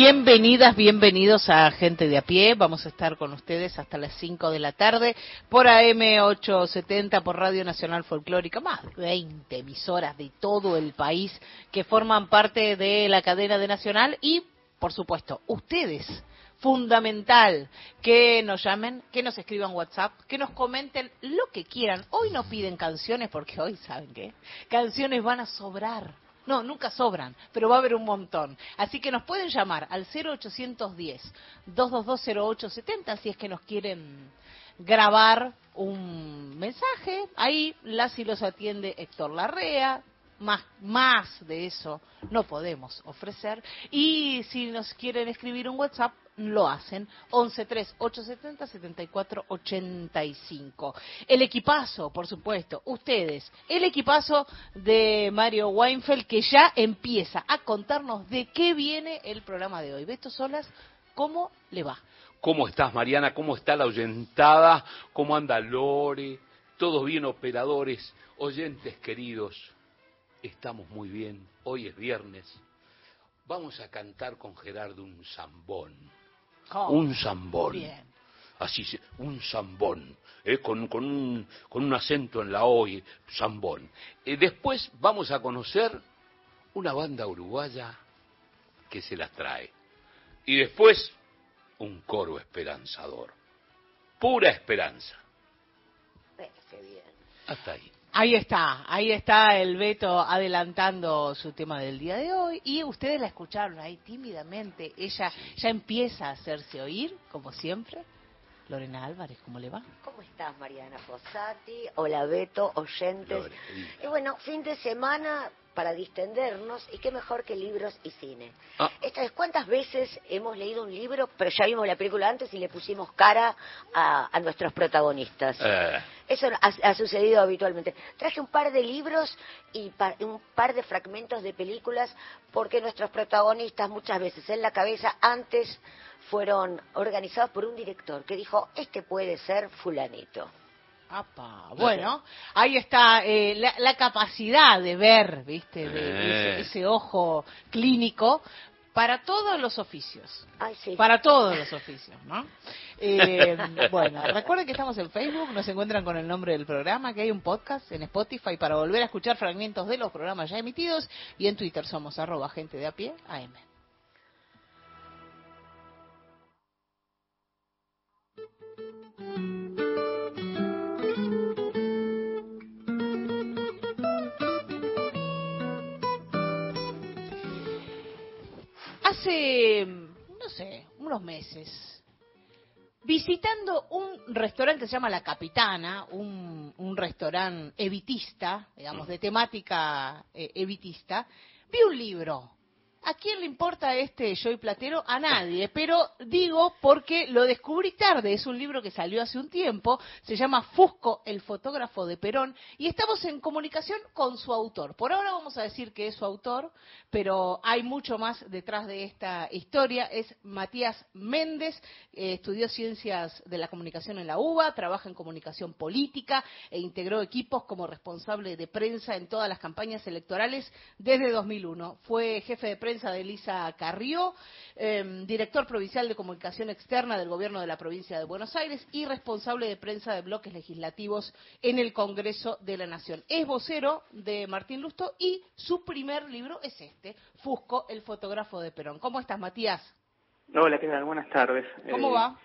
Bienvenidas, bienvenidos a Gente de a pie. Vamos a estar con ustedes hasta las 5 de la tarde por AM870, por Radio Nacional Folclórica, más de 20 emisoras de todo el país que forman parte de la cadena de Nacional y, por supuesto, ustedes fundamental que nos llamen, que nos escriban WhatsApp, que nos comenten lo que quieran. Hoy no piden canciones porque hoy, ¿saben qué? Canciones van a sobrar no, nunca sobran, pero va a haber un montón. Así que nos pueden llamar al 0810-2220870 si es que nos quieren grabar un mensaje. Ahí las y los atiende Héctor Larrea. Más, más de eso no podemos ofrecer. Y si nos quieren escribir un WhatsApp, lo hacen. 113-870-7485. El equipazo, por supuesto, ustedes. El equipazo de Mario Weinfeld que ya empieza a contarnos de qué viene el programa de hoy. Beto Solas, ¿cómo le va? ¿Cómo estás, Mariana? ¿Cómo está la oyentada? ¿Cómo anda Lore? Todos bien operadores, oyentes queridos. Estamos muy bien. Hoy es viernes. Vamos a cantar con Gerardo un zambón. Un zambón. Así, un zambón, eh, con, un, con, un, acento en la O, y zambón. Eh, después vamos a conocer una banda uruguaya que se las trae. Y después un coro esperanzador. Pura esperanza. bien. Hasta ahí. Ahí está, ahí está el Beto adelantando su tema del día de hoy y ustedes la escucharon ahí tímidamente. Ella ya empieza a hacerse oír, como siempre. Lorena Álvarez, ¿cómo le va? ¿Cómo estás, Mariana Fossati? Hola, Beto, oyentes. y bueno, fin de semana para distendernos y qué mejor que libros y cine. Ah. Esta ¿cuántas veces hemos leído un libro, pero ya vimos la película antes y le pusimos cara a, nuestros protagonistas? Eh. Eso ha, sucedido habitualmente. Traje un par de libros y un par de fragmentos de películas porque nuestros protagonistas muchas veces en la cabeza antes fueron organizados por un director que dijo, este puede ser fulanito. Bueno, ahí está eh, la, capacidad de ver, ¿viste? De, ese, ojo clínico para todos los oficios. Para todos los oficios, ¿no? Eh, bueno, recuerden que estamos en Facebook, nos encuentran con el nombre del programa, que hay un podcast en Spotify para volver a escuchar fragmentos de los programas ya emitidos y en Twitter somos arroba gente de a pie AM. Hace, no sé, unos meses, visitando un restaurante que se llama La Capitana, un, un restaurante evitista, digamos, de temática eh, evitista, vi un libro ¿A quién le importa este Joy Platero? A nadie, pero digo porque lo descubrí tarde, es un libro que salió hace un tiempo, se llama Fusco, el fotógrafo de Perón, y estamos en comunicación con su autor. Por ahora vamos a decir que es su autor, pero hay mucho más detrás de esta historia. Es Matías Méndez, eh, estudió ciencias de la comunicación en la UBA, trabaja en comunicación política e integró equipos como responsable de prensa en todas las campañas electorales desde 2001. Fue jefe de prensa prensa de Elisa Carrió, em, director provincial de comunicación externa del gobierno de la provincia de Buenos Aires y responsable de prensa de bloques legislativos en el Congreso de la Nación. Es vocero de Martín Lusto y su primer libro es este, Fusco, el fotógrafo de Perón. ¿Cómo estás, Matías? Hola, ¿qué tal? Buenas tardes. ¿Cómo va?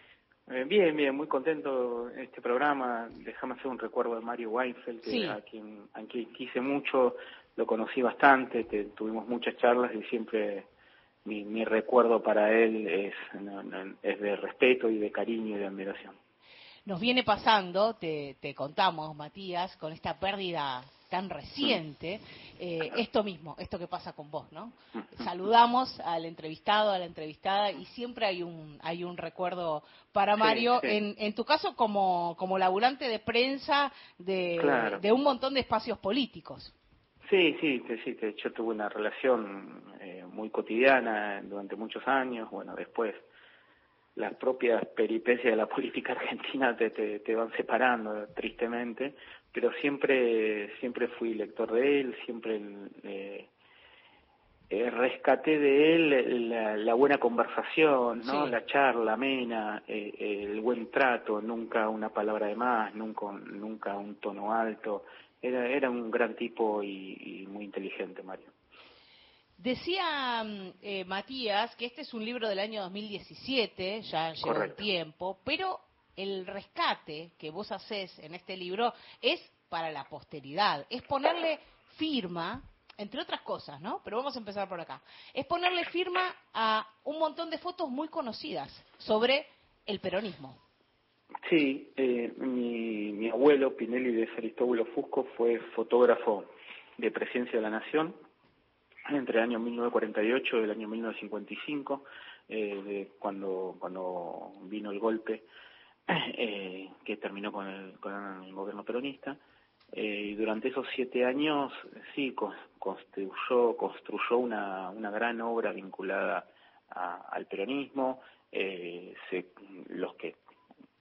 Eh, eh, bien, bien, muy contento en este programa. Déjame hacer un recuerdo de Mario Weinfeld, que a, quien, a quien quise mucho lo conocí bastante, tuvimos muchas charlas y siempre mi, mi recuerdo para él es, es de respeto y de cariño y de admiración. Nos viene pasando, te, te contamos, Matías, con esta pérdida tan reciente, eh, esto mismo, esto que pasa con vos, ¿no? Saludamos al entrevistado, a la entrevistada y siempre hay un hay un recuerdo para Mario, En, en tu caso como como laburante de prensa de, de un montón de espacios políticos. Sí, sí, sí, hecho tuve una relación eh, muy cotidiana durante muchos años, bueno, después las propias peripecias de la política argentina te, te, van separando tristemente, pero siempre siempre fui lector de él, siempre eh, eh, rescaté de él la, buena conversación, ¿no? La charla amena, eh, el buen trato, nunca una palabra de más, nunca nunca un tono alto. Era era un gran tipo y muy inteligente, Mario. Decía mm, eh, Matías que este es un libro del año 2017, ya lleva un tiempo, pero el rescate que vos haces en este libro es para la posteridad, es ponerle firma, entre otras cosas, ¿no? Pero vamos a empezar por acá. Es ponerle firma a un montón de fotos muy conocidas sobre el peronismo. Sí, eh, mi, abuelo, Pinelli de Aristóbulo Fusco, fue fotógrafo de Presencia de la Nación entre el año 1948 y el año 1955, eh, de cuando, cuando vino el golpe eh, que terminó con el, con el gobierno peronista. Eh, y durante esos siete años, sí, construyó, construyó una, una gran obra vinculada al peronismo. Eh, se, los que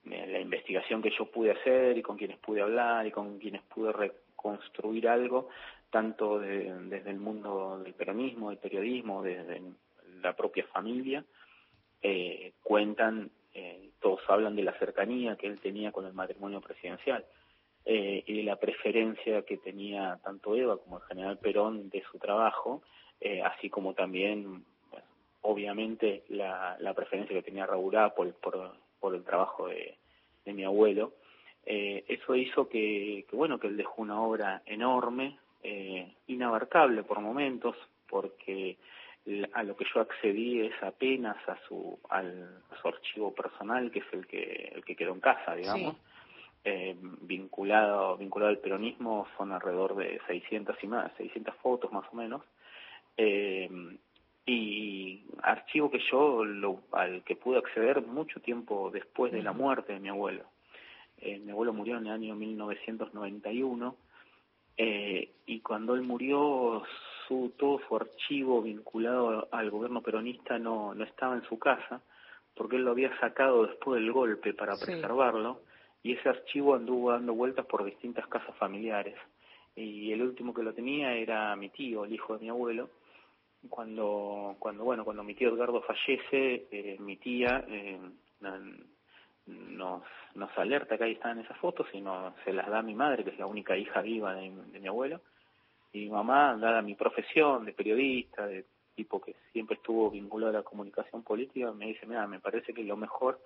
la investigación que yo pude hacer y con quienes pude hablar y con quienes pude reconstruir algo tanto desde el mundo del peronismo, del periodismo, desde la propia familia, eh, cuentan, eh, todos hablan de la cercanía que él tenía con el matrimonio presidencial eh, y de la preferencia que tenía tanto Eva como el general Perón de su trabajo, así como también, obviamente, la, preferencia que tenía Raúl por, por, el trabajo de, mi abuelo. eso hizo que, que, bueno, que él dejó una obra enorme, eh, inabarcable por momentos, porque a lo que yo accedí es apenas a su, al, su archivo personal, que es el que, el que quedó en casa, digamos. Eh, vinculado, vinculado al peronismo son alrededor de 600 y más, 600 fotos más o menos. Eh, y archivo que yo lo, al que pude acceder mucho tiempo después de la muerte de mi abuelo. Eh, mi abuelo murió en el año 1991 eh, y cuando él murió, su, todo su archivo vinculado al gobierno peronista no, no estaba en su casa, porque él lo había sacado después del golpe para preservarlo, y ese archivo anduvo dando vueltas por distintas casas familiares. Y el último que lo tenía era mi tío, el hijo de mi abuelo. Cuando, cuando bueno, cuando mi tío Edgardo fallece, eh, mi tía eh, nos, nos alerta que ahí están esas fotos y no, se las da a mi madre, que es la única hija viva de, mi abuelo, y mi mamá, dada mi profesión de periodista, de tipo que siempre estuvo vinculado a la comunicación política, me dice, mira, me parece que lo mejor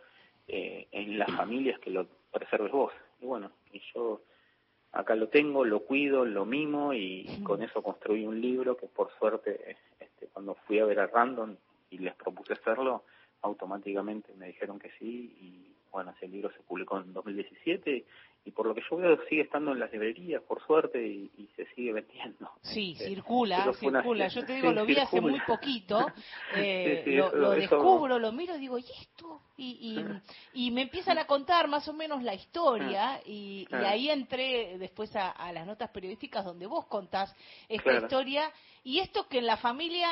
eh, en la familia es que lo preserves vos. Y bueno, y yo acá lo tengo, lo cuido, lo mimo y con eso construí un libro que por suerte este, cuando fui a ver a Random y les propuse hacerlo, automáticamente me dijeron que sí y bueno, ese libro se publicó en 2017 y por lo que yo veo sigue estando en las librerías, por suerte, y, se sigue vendiendo. Sí, este, circula, circula. Yo te digo, lo vi hace muy poquito, eh, lo, descubro, lo miro y digo, ¿y esto? Y, y, me empiezan a contar más o menos la historia y, ah. ahí entré después a, las notas periodísticas donde vos contás esta historia y esto que en la familia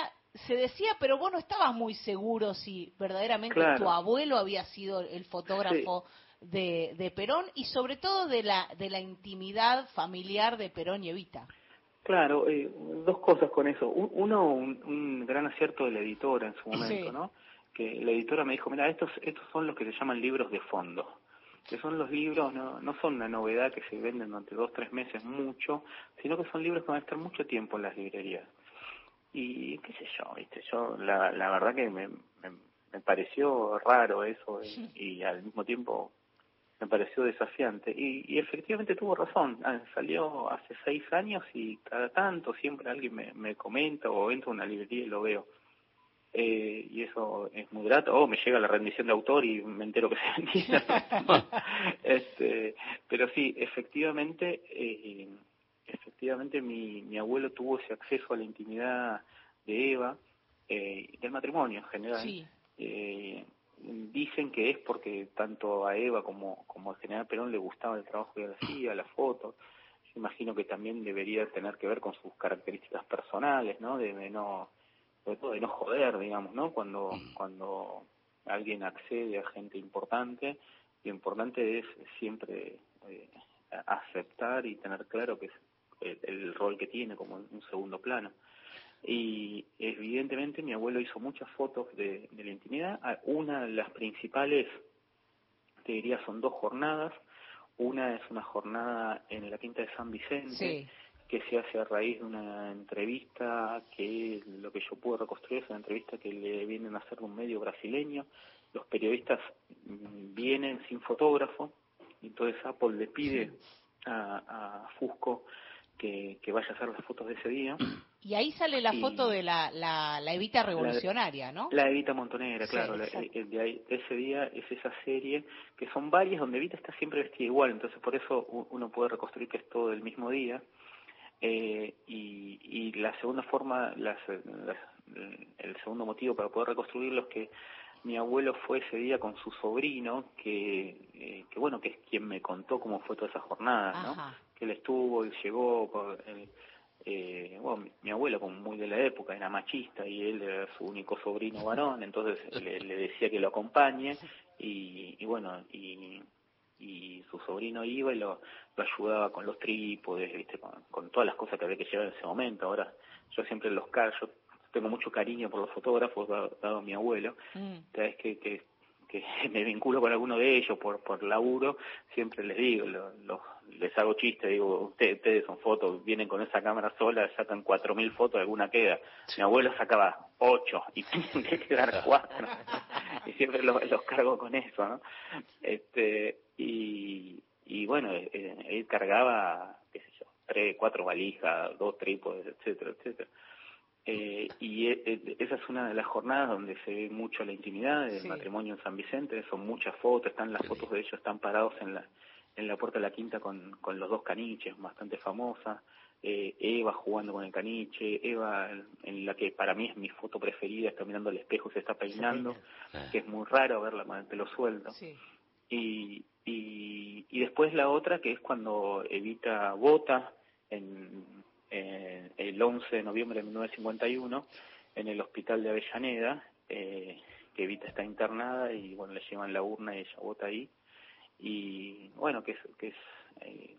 se decía, pero vos no estabas muy seguro si verdaderamente tu abuelo había sido el fotógrafo de, de, Perón y sobre todo de la, de la intimidad familiar de Perón y Evita. Claro, eh, dos cosas con eso. Uno, un, gran acierto de la editora en su momento, ¿no? Que la editora me dijo, mira, estos, estos son los que se llaman libros de fondo que son los libros, no, no son una novedad que se venden durante dos, tres meses mucho, sino que son libros que van a estar mucho tiempo en las librerías y qué sé yo, viste, yo la, la verdad que me, me, pareció raro eso y, al mismo tiempo me pareció desafiante y, y efectivamente tuvo razón, ah, salió hace seis años y cada tanto siempre alguien me, me comenta o entro a una librería y lo veo. Eh, y eso es muy grato, o me llega la rendición de autor y me entero que se vendía. este, pero sí, efectivamente, eh, efectivamente mi, mi abuelo tuvo ese acceso a la intimidad de Eva, eh, del matrimonio en general. Eh, dicen que es porque tanto a Eva como, como al general Perón le gustaba el trabajo que hacía, las fotos. Yo imagino que también debería tener que ver con sus características personales, ¿no? De, no, sobre todo de no joder, digamos, ¿no? Cuando, mm. cuando alguien accede a gente importante, lo importante es siempre eh, aceptar y tener claro que es el, rol que tiene como un segundo plano. Y evidentemente mi abuelo hizo muchas fotos de, la intimidad. Ah, una de las principales, te diría, son dos jornadas. Una es una jornada en la Quinta de San Vicente, que se hace a raíz de una entrevista que lo que yo pude reconstruir es una entrevista que le vienen a hacer de un medio brasileño. Los periodistas vienen sin fotógrafo, entonces Apple le pide a, a Fusco que, vaya a hacer las fotos de ese día. Y ahí sale la foto de la, la, Evita revolucionaria, ¿no? La Evita Montonera, claro. Eh, de, ese día es esa serie, que son varias donde Evita está siempre vestida igual, entonces por eso uno puede reconstruir que es todo el mismo día. Eh, y, y la segunda forma, las, el segundo motivo para poder reconstruirlo es que mi abuelo fue ese día con su sobrino, que, eh, que bueno, que es quien me contó cómo fue toda esa jornada, ¿no? que él estuvo y llegó, por, eh, bueno, mi, abuelo como muy de la época era machista y él era su único sobrino varón, entonces le, decía que lo acompañe y, bueno, y, y su sobrino iba y lo, ayudaba con los trípodes, ¿viste? Con, todas las cosas que había que llevar en ese momento. Ahora, yo siempre los yo tengo mucho cariño por los fotógrafos, dado, mi abuelo, mm. sabes que, que, que me vinculo con alguno de ellos por, por laburo, siempre les digo, los les hago chiste, digo, ustedes, ustedes son fotos, vienen con esa cámara sola, sacan cuatro mil fotos, alguna queda. Mi abuelo sacaba ocho y tienen que quedar cuatro. y siempre los, cargo con eso, ¿no? Este, y, y bueno, eh, eh, él cargaba, qué sé yo, tres, cuatro valijas, dos trípodes, etcétera, etcétera. Eh, y esa es una de las jornadas donde se ve mucho la intimidad del matrimonio en San Vicente, son muchas fotos, están las fotos de ellos, están parados en la, en la puerta de la quinta con, con los dos caniches, bastante famosa, eh, Eva jugando con el caniche, Eva en la que para mí es mi foto preferida, está mirando al espejo y se está peinando, que es muy raro verla con el pelo suelto. Y, y, y después la otra que es cuando Evita vota en, el 11 de noviembre de 1951 en el hospital de Avellaneda, eh, que Evita está internada y bueno, le llevan la urna y ella vota ahí y bueno, que es, que es eh,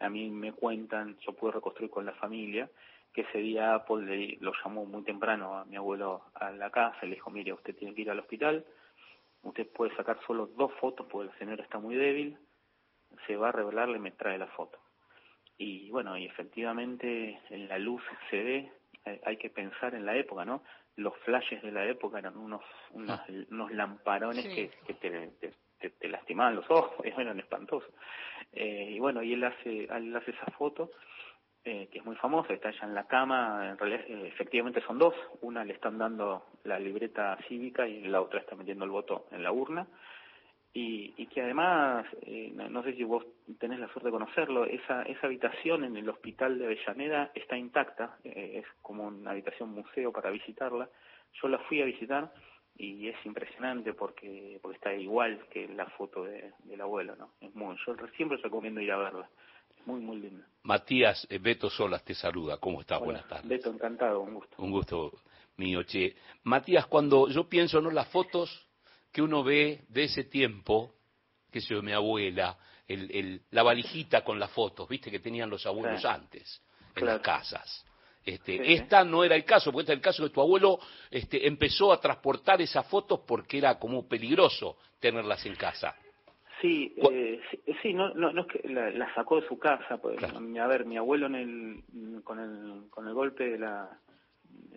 a mí me cuentan, yo pude reconstruir con la familia, que ese día Apple lo llamó muy temprano a mi abuelo a la casa y le dijo, mire, usted tiene que ir al hospital, usted puede sacar solo dos fotos porque la señora está muy débil, se va a revelarle y me trae la foto. Y bueno, y efectivamente en la luz se ve, eh, hay que pensar en la época, ¿no? Los flashes de la época eran unos, unos, unos lamparones que, que te, te, lastimaban los ojos, eran espantosos. Eh, y bueno, y él hace, él hace esa foto, eh, que es muy famosa, está allá en la cama, en realidad eh, efectivamente son dos, una le están dando la libreta cívica y la otra está metiendo el voto en la urna, y, y que además, no, sé si vos tenés la suerte de conocerlo, esa, esa habitación en el hospital de Avellaneda está intacta, es como una habitación museo para visitarla, yo la fui a visitar, y es impresionante porque porque está igual que la foto de, del abuelo, ¿no? Es muy, yo siempre recomiendo ir a verla. Es muy, muy linda. Matías, eh, Beto Solas te saluda. ¿Cómo estás? Buenas tardes. Beto, encantado, un gusto. Un gusto mío, che. Matías, cuando yo pienso en las fotos que uno ve de ese tiempo, que yo, mi abuela, el, el, la valijita con las fotos, viste que tenían los abuelos antes, en las casas. Este, esta no era el caso, porque este es el caso que tu abuelo este, empezó a transportar esas fotos porque era como peligroso tenerlas en casa. Sí, eh, sí, no, no, no, es que la, sacó de su casa. Pues, A ver, mi abuelo en el, con, el, con el golpe de la,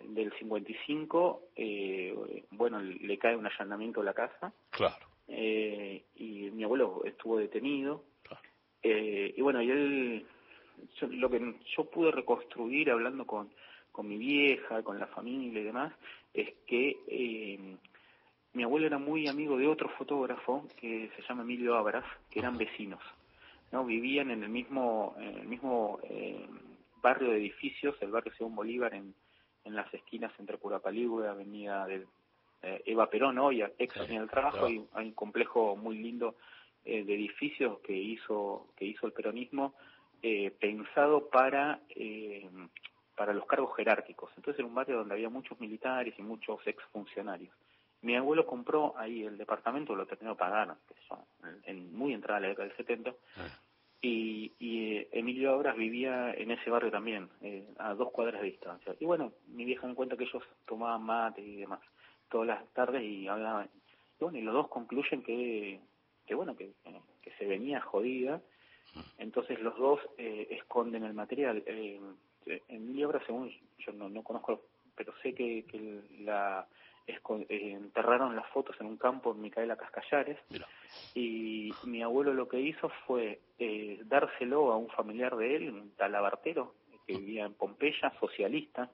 del 55, eh, bueno, le cae un allanamiento a la casa. Claro. Eh, y mi abuelo estuvo detenido. Eh, y bueno, y él lo que yo pude reconstruir hablando con, con mi vieja, con la familia y demás, es que eh, mi abuelo era muy amigo de otro fotógrafo que se llama Emilio Abras, que eran vecinos, ¿no? Vivían en el mismo, en el mismo eh, barrio de edificios, el barrio Simón Bolívar, en, en las esquinas entre Curapalígua, Avenida del eh, Eva Perón, hoy ex Avenida del Trabajo, hay, hay, un complejo muy lindo eh, de edificios que hizo, que hizo el peronismo, eh, pensado para, eh, para los cargos jerárquicos. Entonces era un barrio donde había muchos militares y muchos exfuncionarios. Mi abuelo compró ahí el departamento, lo terminó pagando, que en, muy entrada a la década del 70, ah. y, y Emilio Obras vivía en ese barrio también, a dos cuadras de distancia. Y bueno, mi vieja me cuenta que ellos tomaban mate y demás todas las tardes y hablaban. Y bueno, y los dos concluyen que, que bueno, que, que se venía jodida entonces los dos eh, esconden el material. Eh, en mi obra, según yo no, no conozco, pero sé que, que la eh, enterraron las fotos en un campo en Micaela Cascallares y mi abuelo lo que hizo fue eh, dárselo a un familiar de él, un talabartero que vivía en Pompeya, socialista,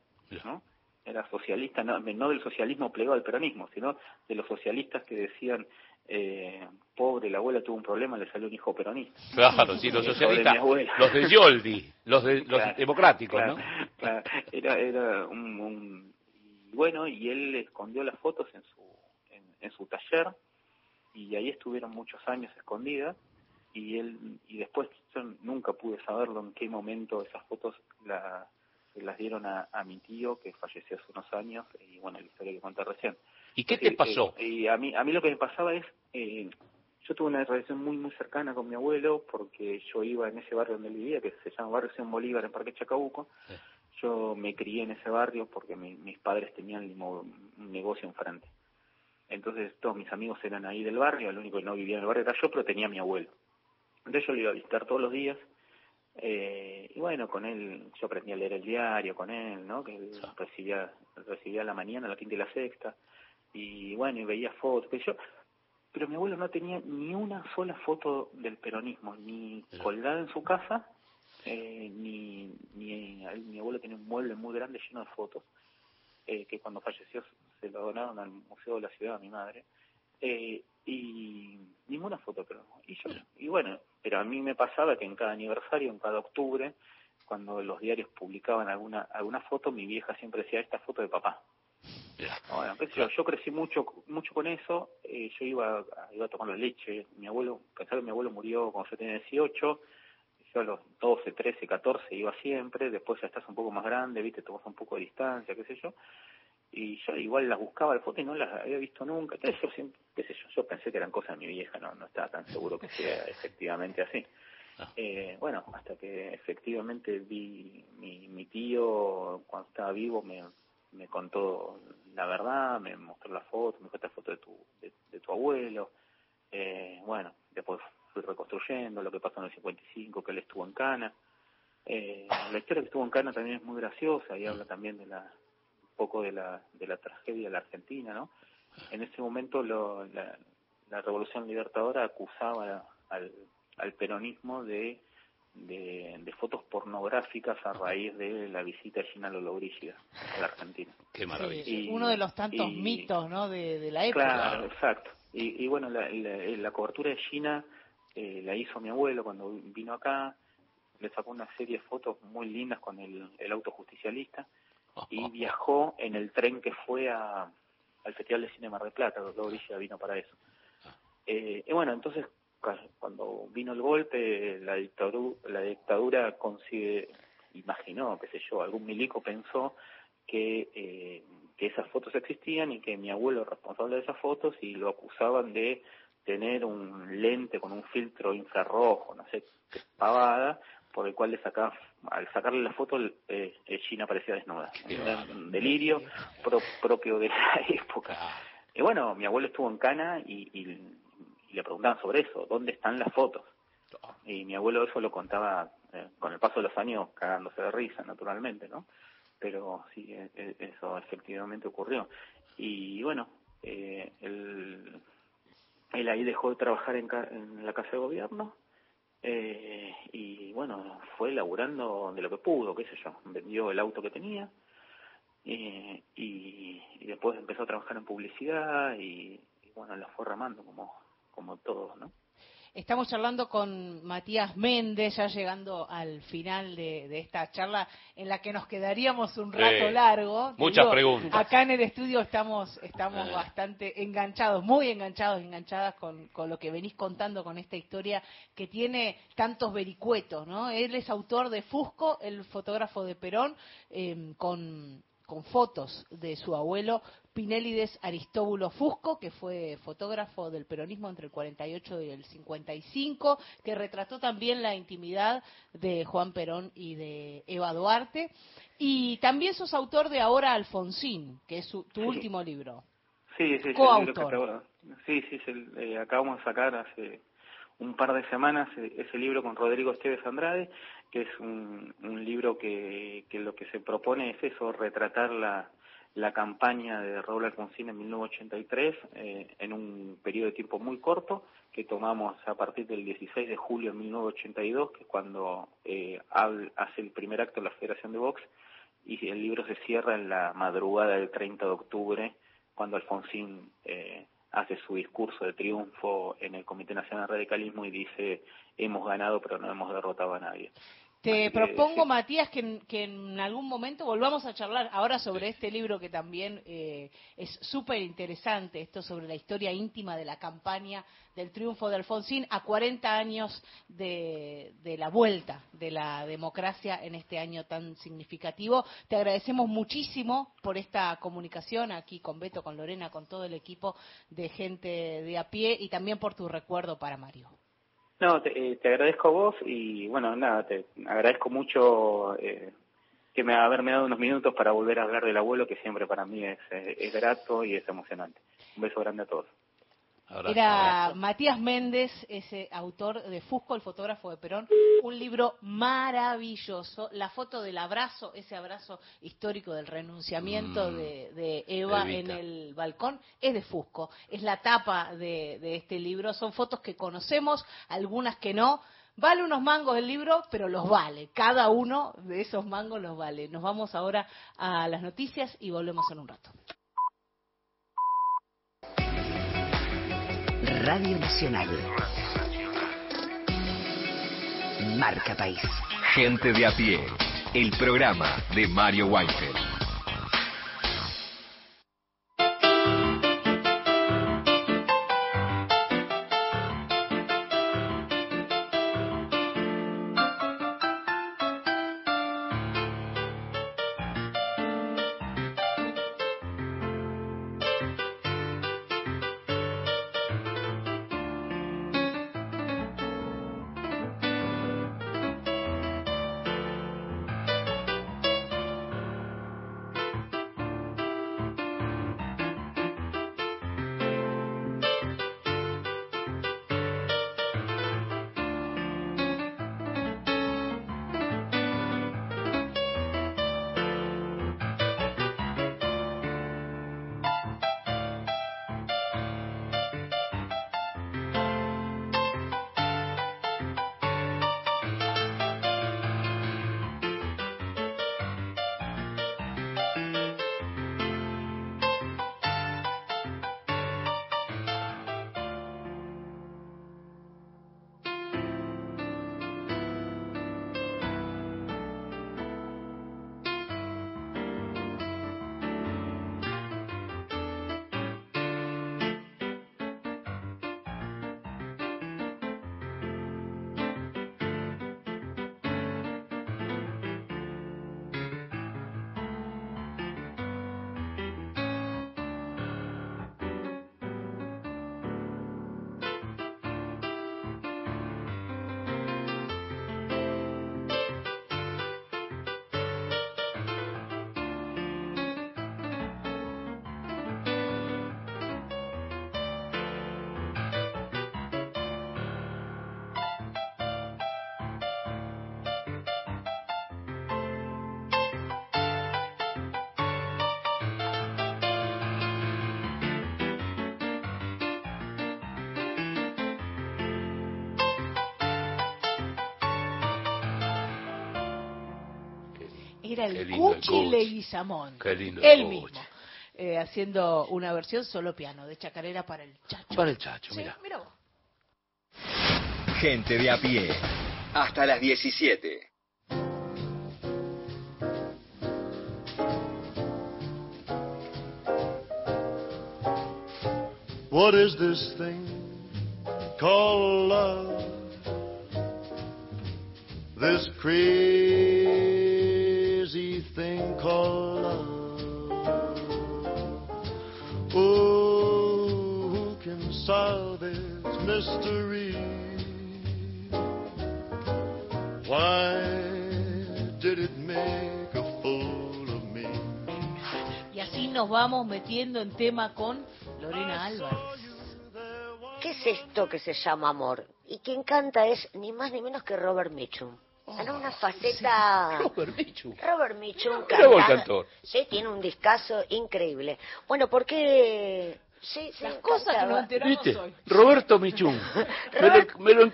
¿no? era socialista, no, no, del socialismo plegado al peronismo, sino de los socialistas que decían eh, pobre, la abuela tuvo un problema, le salió un hijo peronista. Claro, sí, los socialistas, los de Yoldi, los, de, los democráticos, ¿no? era, era un, bueno, y él escondió las fotos en su, en, su taller, y ahí estuvieron muchos años escondidas, y él, y después yo nunca pude saberlo en qué momento esas fotos la, las dieron a, a mi tío, que falleció hace unos años, y bueno, la historia que conté recién. ¿Y qué te pasó? A mí, a mí lo que me pasaba es, eh, yo tuve una relación muy, muy cercana con mi abuelo, porque yo iba en ese barrio donde él vivía, que se llama Barrio San Bolívar, en Parque Chacabuco. Yo me crié en ese barrio porque mis padres tenían un negocio enfrente. Entonces todos mis amigos eran ahí del barrio, el único que no vivía en el barrio era yo, pero tenía mi abuelo. Entonces yo lo iba a visitar todos los días. Eh, y bueno, con él, yo aprendí a leer el diario con él, ¿no? Que él recibía, recibía la mañana, la quinta y la sexta y bueno, y veía fotos, pero yo, pero mi abuelo no tenía ni una sola foto del peronismo, ni colgada en su casa, eh, ni, ni mi abuelo tenía un mueble muy grande lleno de fotos, eh, que cuando falleció se lo donaron al Museo de la Ciudad a mi madre, eh, y ninguna foto, pero y yo, y bueno, pero a mí me pasaba que en cada aniversario, en cada octubre, cuando los diarios publicaban alguna alguna foto, mi vieja siempre decía esta foto de papá. Bueno, yo, crecí mucho mucho con eso, eh, yo iba, iba a tomar la leche, mi abuelo, pensaba que mi abuelo murió cuando yo tenía 18, yo a los 12, 13, 14 iba siempre, después ya estás un poco más grande, viste, tomas un poco de distancia, qué sé yo, y yo igual las buscaba al foto y no las había visto nunca, entonces yo qué sé yo, yo pensé que eran cosas de mi vieja, no, no estaba tan seguro que sea efectivamente así. Ah. Eh, bueno, hasta que efectivamente vi mi, mi tío cuando estaba vivo me me contó la verdad, me mostró la foto, me mostró esta foto de tu, de, tu abuelo. Eh, bueno, después fui reconstruyendo lo que pasó en el 55, que él estuvo en Cana. Eh, la historia que estuvo en Cana también es muy graciosa y habla también de la un poco de la, de la tragedia de la Argentina, ¿no? En ese momento lo, la, la Revolución Libertadora acusaba al, al peronismo de de, fotos pornográficas a raíz de la visita de Gina Lollobrigida a la Argentina. Qué maravilla. uno de los tantos mitos ¿no? de, la época. Claro, exacto. Y, bueno, la, la, cobertura de Gina eh, la hizo mi abuelo cuando vino acá, le sacó una serie de fotos muy lindas con el, el auto justicialista y viajó en el tren que fue a, al Festival de Cine Mar del Plata, Lollobrigida vino para eso. Ah. Eh, y bueno, entonces cuando vino el golpe, la dictadura, la dictadura consigue, imaginó, qué sé yo, algún milico pensó que, eh, que esas fotos existían y que mi abuelo era responsable de esas fotos y lo acusaban de tener un lente con un filtro infrarrojo, no sé qué pavada, por el cual le sacaba, al sacarle la foto, eh, China parecía desnuda. Era un delirio propio de la época. Y bueno, mi abuelo estuvo en Cana y y le preguntaban sobre eso, ¿dónde están las fotos? Y mi abuelo eso lo contaba eh, con el paso de los años cagándose de risa, naturalmente, ¿no? Pero sí, e, e, eso efectivamente ocurrió. Y bueno, eh, él, él, ahí dejó de trabajar en, en la Casa de Gobierno eh, y bueno, fue laburando de lo que pudo, qué sé yo, vendió el auto que tenía y, y después empezó a trabajar en publicidad y, y bueno, la fue ramando como como todos, ¿no? Estamos charlando con Matías Méndez, ya llegando al final de, esta charla en la que nos quedaríamos un rato largo. Muchas preguntas. Acá en el estudio estamos, estamos bastante enganchados, muy enganchados, enganchadas con, con, lo que venís contando con esta historia que tiene tantos vericuetos, ¿no? Él es autor de Fusco, el fotógrafo de Perón, eh, con con fotos de su abuelo Pinélides Aristóbulo Fusco, que fue fotógrafo del peronismo entre el 48 y el 55, que retrató también la intimidad de Juan Perón y de Eva Duarte. Y también sos autor de Ahora Alfonsín, que es tu último libro. Sí, sí, Coautor. sí, sí, eh, acabamos de sacar hace un par de semanas eh, ese libro con Rodrigo Esteves Andrade que es un, un libro que, que lo que se propone es eso, retratar la, la campaña de Raúl Alfonsín en 1983 eh, en un periodo de tiempo muy corto que tomamos a partir del 16 de julio de 1982, que es cuando eh, hace el primer acto la Federación de Vox, y el libro se cierra en la madrugada del 30 de octubre, cuando Alfonsín eh, hace su discurso de triunfo en el Comité Nacional de Radicalismo y dice hemos ganado pero no hemos derrotado a nadie. Te propongo, Matías, que en, algún momento volvamos a charlar ahora sobre este libro que también eh, es súper interesante, esto sobre la historia íntima de la campaña del triunfo de Alfonsín a 40 años de, de, la vuelta de la democracia en este año tan significativo. Te agradecemos muchísimo por esta comunicación aquí con Beto, con Lorena, con todo el equipo de gente de a pie y también por tu recuerdo para Mario. No, te, eh, te, agradezco a vos y bueno, nada, te agradezco mucho eh, que me haberme dado unos minutos para volver a hablar del abuelo, que siempre para mí es, eh, es grato y es emocionante. Un beso grande a todos. Era Matías Méndez, ese autor de Fusco, el fotógrafo de Perón, un libro maravilloso. La foto del abrazo, ese abrazo histórico del renunciamiento mm. de, Eva en el balcón, es de Fusco. Es la tapa de, de este libro. Son fotos que conocemos, algunas que no. Vale unos mangos el libro, pero los vale. Cada uno de esos mangos los vale. Nos vamos ahora a las noticias y volvemos en un rato. Radio Nacional. Marca País. Gente de a pie. El programa de Mario Weinfeld. El Cuchi Leguizamón. Él mismo. Eh, haciendo una versión solo piano de chacarera para el chacho. Para el chacho, mira. mira vos. Gente de a pie. Hasta las 17. What is this thing called love? This crazy thing called love. Oh, who can solve its mystery? Why did it make a fool of me? Y así nos vamos metiendo en tema con Lorena Álvarez. ¿Qué es esto que se llama amor? Y quien canta es ni más ni menos que Robert Mitchum. En una faceta... Robert Mitchum. Robert Mitchum, cantor. Sí, tiene un discazo increíble. Bueno, ¿por qué Sí, Las cosas que nos enteramos hoy. Roberto Michum. me, lo, me, lo,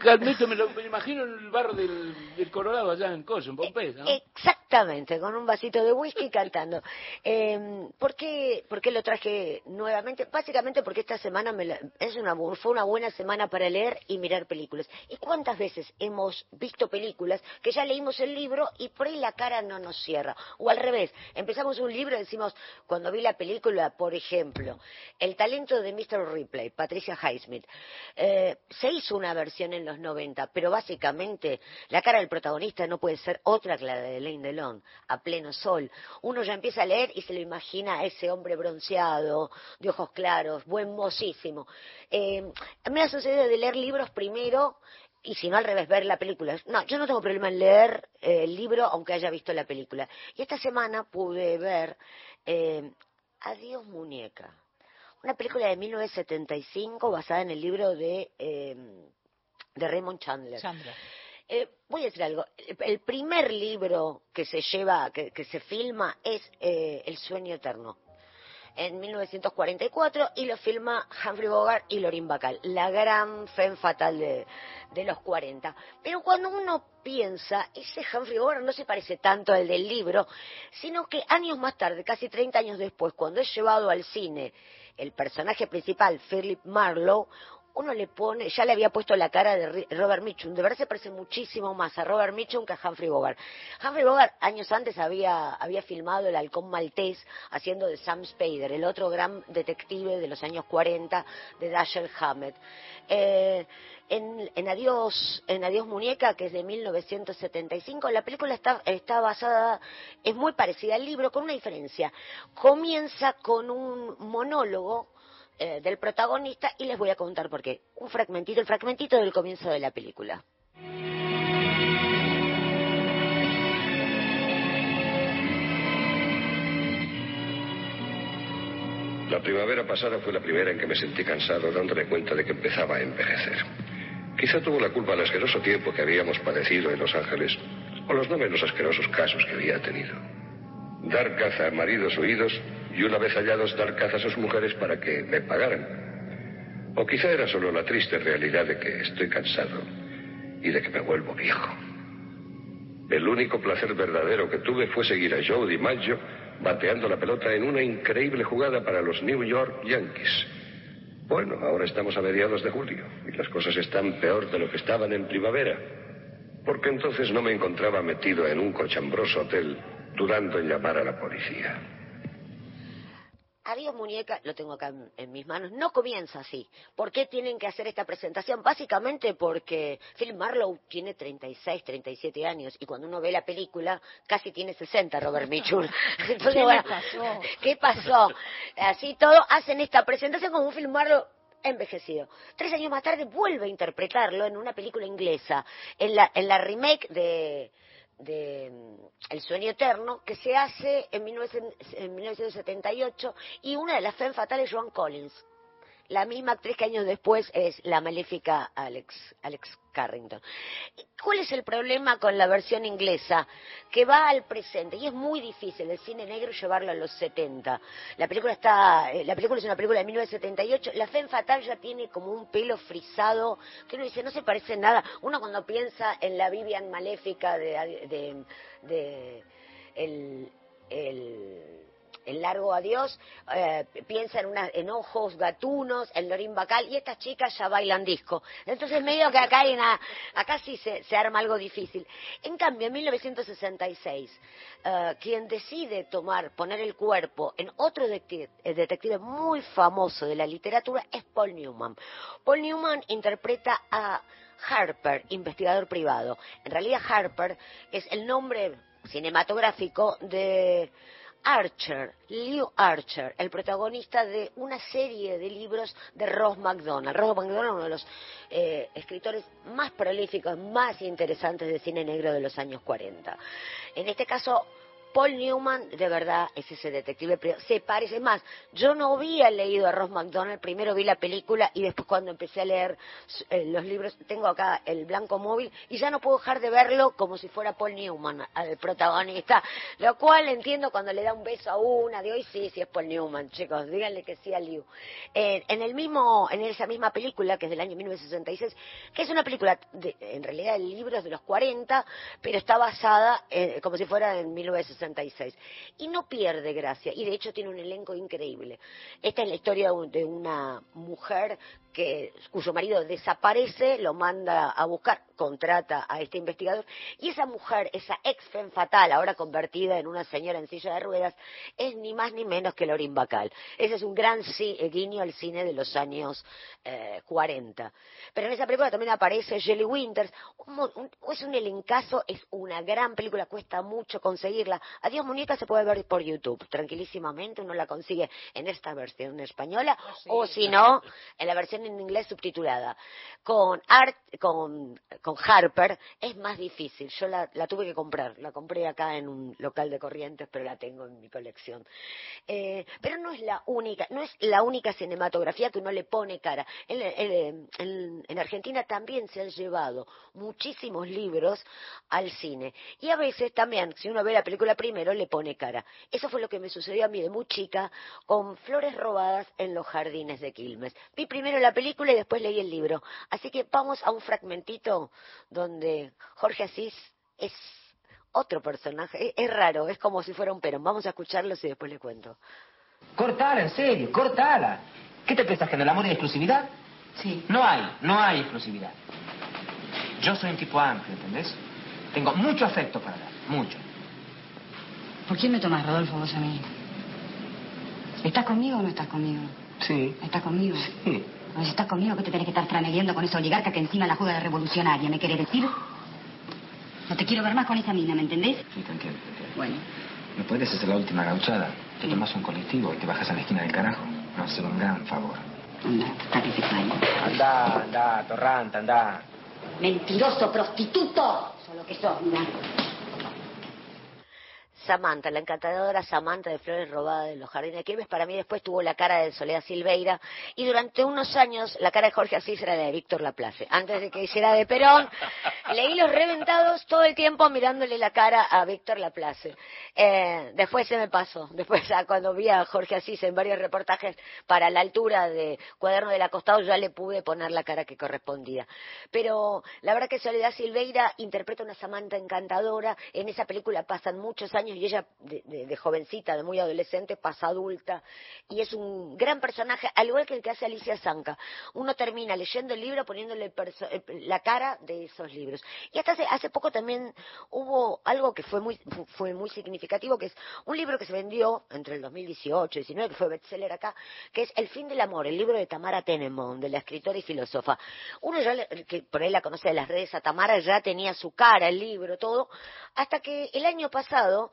me, lo, me imagino en el bar del, del Colorado allá en Coso, en Pompeya. ¿no? Exactamente, con un vasito de whisky cantando. Eh, ¿por, qué, ¿Por qué lo traje nuevamente? Básicamente porque esta semana me es una, fue una buena semana para leer y mirar películas. ¿Y cuántas veces hemos visto películas que ya leímos el libro y por ahí la cara no nos cierra? O al revés, empezamos un libro y decimos, cuando vi la película, por ejemplo, El talento de Mr. Ripley, Patricia Highsmith. Eh, se hizo una versión en los 90, pero básicamente la cara del protagonista no puede ser otra que la de Elaine Delon, a pleno sol. Uno ya empieza a leer y se lo imagina a ese hombre bronceado, de ojos claros, buen mocísimo. Eh, me ha sucedido de leer libros primero y si no al revés, ver la película. No, yo no tengo problema en leer eh, el libro aunque haya visto la película. Y esta semana pude ver eh, Adiós muñeca una película de 1975 basada en el libro de, eh, de Raymond Chandler. Eh, voy a decir algo. El primer libro que se lleva, que, se filma, es eh, El sueño eterno. En 1944 y lo filma Humphrey Bogart y Lorin Bacall, la gran fe fatal de, de los 40. Pero cuando uno piensa, ese Humphrey Bogart no se parece tanto al del libro, sino que años más tarde, casi 30 años después, cuando es llevado al cine el personaje principal, Philip Marlowe, uno le pone, ya le había puesto la cara de Robert Mitchum, de verdad se parece muchísimo más a Robert Mitchum que a Humphrey Bogart. Humphrey Bogart años antes había, filmado El halcón maltés haciendo de Sam Spader, el otro gran detective de los años 40 de Dashiell Hammett. Eh, en, en, Adiós, en Adiós Muñeca, que es de 1975, la película está, está basada, es muy parecida al libro, con una diferencia. Comienza con un monólogo eh, del protagonista y les voy a contar por qué. Un fragmentito, el fragmentito del comienzo de la película. La primavera pasada fue la primera en que me sentí cansado dándome cuenta de que empezaba a envejecer. Quizá tuvo la culpa el asqueroso tiempo que habíamos padecido en Los Ángeles o los no menos asquerosos casos que había tenido. Dar caza a maridos huidos y una vez hallados dar caza a sus mujeres para que me pagaran. O quizá era solo la triste realidad de que estoy cansado y de que me vuelvo viejo. El único placer verdadero que tuve fue seguir a Joe DiMaggio bateando la pelota en una increíble jugada para los New York Yankees. Bueno, ahora estamos a mediados de julio y las cosas están peor de lo que estaban en primavera, porque entonces no me encontraba metido en un cochambroso hotel dudando en llamar a la policía. Adiós muñeca, lo tengo acá en, mis manos, no comienza así. ¿Por qué tienen que hacer esta presentación? Básicamente porque Phil Marlowe tiene 36, 37 años y cuando uno ve la película casi tiene 60 Robert Mitchum. Entonces, ¿Qué pasó? ¿Qué pasó? Así todo hacen esta presentación como un Phil Marlowe envejecido. Tres años más tarde vuelve a interpretarlo en una película inglesa, en la, en la remake de de mm, El sueño eterno, que se hace en, 1978, y una de las fem fatales, Joan Collins, la misma actriz que años después es la maléfica Alex, Alex Carrington. ¿Cuál es el problema con la versión inglesa? Que va al presente y es muy difícil el cine negro llevarlo a los 70. La película está, eh, la película es una película de 1978. La Femme Fatal ya tiene como un pelo frisado que uno dice no se parece nada. Uno cuando piensa en la Vivian maléfica de, de, el en Largo Adiós, eh, piensa en, una, en ojos gatunos, en Lorín Bacal, y estas chicas ya bailan disco. Entonces medio que acá hay una, acá sí se, se arma algo difícil. En cambio, en 1966, eh, quien decide tomar, poner el cuerpo en otro detective muy famoso de la literatura es Paul Newman. Paul Newman interpreta a Harper, investigador privado. En realidad Harper es el nombre cinematográfico de Archer, Leo Archer, el protagonista de una serie de libros de Ross MacDonald. Ross MacDonald, uno de los eh, escritores más prolíficos, más interesantes de cine negro de los años 40. En este caso, Paul Newman, de verdad, es ese detective Se parece más. Yo no había leído a Ross McDonald, primero vi la película y después cuando empecé a leer eh, los libros, tengo acá el blanco móvil y ya no puedo dejar de verlo como si fuera Paul Newman, al protagonista. Lo cual entiendo cuando le da un beso a una, de hoy sí, sí es Paul Newman, chicos, díganle que sí a Liu. en el mismo, en esa misma película, que es del año 1966, que es una película, de, en realidad el libro es de los 40, pero está basada como si fuera en 1966 y no pierde gracia, y de hecho tiene un elenco increíble. Esta es la historia de una mujer que, cuyo marido desaparece, lo manda a buscar, contrata a este investigador, y esa mujer, esa ex femme fatal, ahora convertida en una señora en silla de ruedas, es ni más ni menos que Lorin Bacal. Ese es un gran eh, guiño al cine de los años 40. Eh, Pero en esa película también aparece Jelly Winters, es un elencazo, es una gran película, cuesta mucho conseguirla. Adiós Muñeca se puede ver por YouTube, tranquilísimamente, uno la consigue en esta versión española, ah, o si no, en la versión en inglés subtitulada. Con, Art, con, con Harper es más difícil. Yo la, la, tuve que comprar. La compré acá en un local de corrientes, pero la tengo en mi colección. Eh, pero no es la única, no es la única cinematografía que uno le pone cara. En, en, en Argentina también se han llevado muchísimos libros al cine. Y a veces también, si uno ve la película primero, le pone cara. Eso fue lo que me sucedió a mí de muy chica con Flores robadas en los jardines de Quilmes. Vi primero la película y después leí el libro. Así que vamos a un fragmentito donde Jorge Asís es otro personaje. Es, raro, es como si fuera un perón. Vamos a escucharlo y después le cuento. Cortala, en serio, cortala. ¿Qué te piensas que en el amor hay exclusividad? Sí. No hay, no hay exclusividad. Yo soy un tipo amplio, ¿entendés? Tengo mucho afecto para dar, mucho. ¿Por quién me tomas, Rodolfo, vos a mí? ¿Estás conmigo o no estás conmigo? Sí. ¿Estás conmigo? Sí. Si estás conmigo, ¿qué te tenés que estar franeleando con esa oligarca que encima la juega de revolucionaria? ¿Me querés decir? No te quiero ver más con esa mina, ¿me entendés? Sí, te entiendo, te entiendo. Bueno. ¿Me puedes hacer la última gauchada? Te tomas un colectivo y te bajas a la esquina del carajo. Hacer un gran favor. Anda, que te Anda, anda, torranta, anda. Mentiroso, prostituto. Solo que sos, mira. Samantha, la encantadora Samantha de Flores Robadas de los Jardines de Quilmes, para mí después tuvo la cara de Soledad Silveira y durante unos años la cara de Jorge Asís era la de Víctor Laplace. Antes de que hiciera de Perón, leí Los Reventados todo el tiempo mirándole la cara a Víctor Laplace. Eh, después se me pasó, después cuando vi a Jorge Asís en varios reportajes para la altura de Cuaderno del Acostado ya le pude poner la cara que correspondía. Pero la verdad que Soledad Silveira interpreta una Samantha encantadora, en esa película pasan muchos años y ella de, jovencita, de muy adolescente, pasa adulta, y es un gran personaje, al igual que el que hace Alicia Zanca. Uno termina leyendo el libro poniéndole eh, la cara de esos libros. Y hasta hace, poco también hubo algo que fue muy, fue muy significativo, que es un libro que se vendió entre el 2018 y 2019, que fue bestseller acá, que es El fin del amor, el libro de Tamara Tenemon, de la escritora y filósofa. Uno ya, que por ahí la conoce de las redes, a Tamara ya tenía su cara, el libro, todo, hasta que el año pasado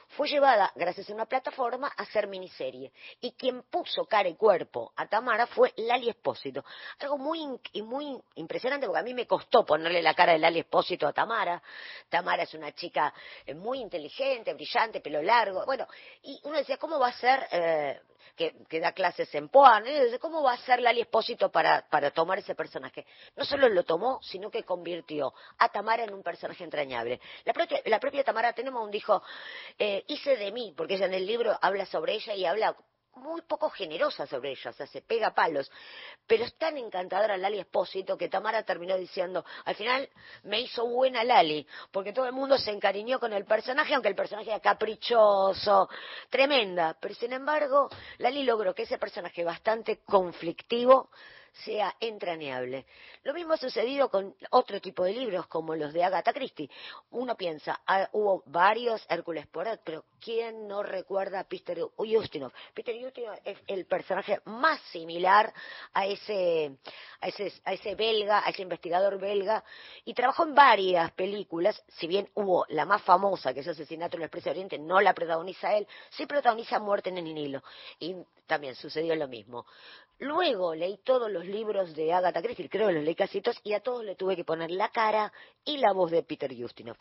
fue llevada, gracias a una plataforma, a hacer miniserie. Y quien puso cara y cuerpo a Tamara fue Lali Espósito. Algo muy, muy impresionante porque a mí me costó ponerle la cara de Lali Espósito a Tamara. Tamara es una chica eh, muy inteligente, brillante, pelo largo. Bueno, y uno decía, ¿cómo va a ser eh, que, da clases en Poan, cómo va a ser Lali Espósito para, para tomar ese personaje. No solo lo tomó, sino que convirtió a Tamara en un personaje entrañable. La propia, la propia Tamara Tenemos dijo, eh, hice de mí, porque ella en el libro habla sobre ella y habla muy poco generosa sobre ella, o sea, se pega palos. Pero es tan encantadora Lali Espósito que Tamara terminó diciendo, al final me hizo buena Lali, porque todo el mundo se encariñó con el personaje, aunque el personaje era caprichoso, tremenda. Pero sin embargo, Lali logró que ese personaje bastante conflictivo sea entrañable. Lo mismo ha sucedido con otro tipo de libros, como los de Agatha Christie. Uno piensa, ah, hubo varios Hércules Poirot, pero ¿quién no recuerda a Peter Ustinov? Peter Ustinov es el personaje más similar a ese, a ese, a ese belga, a ese investigador belga, y trabajó en varias películas, si bien hubo la más famosa, que es Asesinato en el Expreso Oriente, no la protagoniza él, sí protagoniza Muerte en el Nilo. Y también sucedió lo mismo. Luego leí todos los libros de Agatha Christie, creo que los leí casi todos, y a todos le tuve que poner la cara y la voz de Peter Ustinov.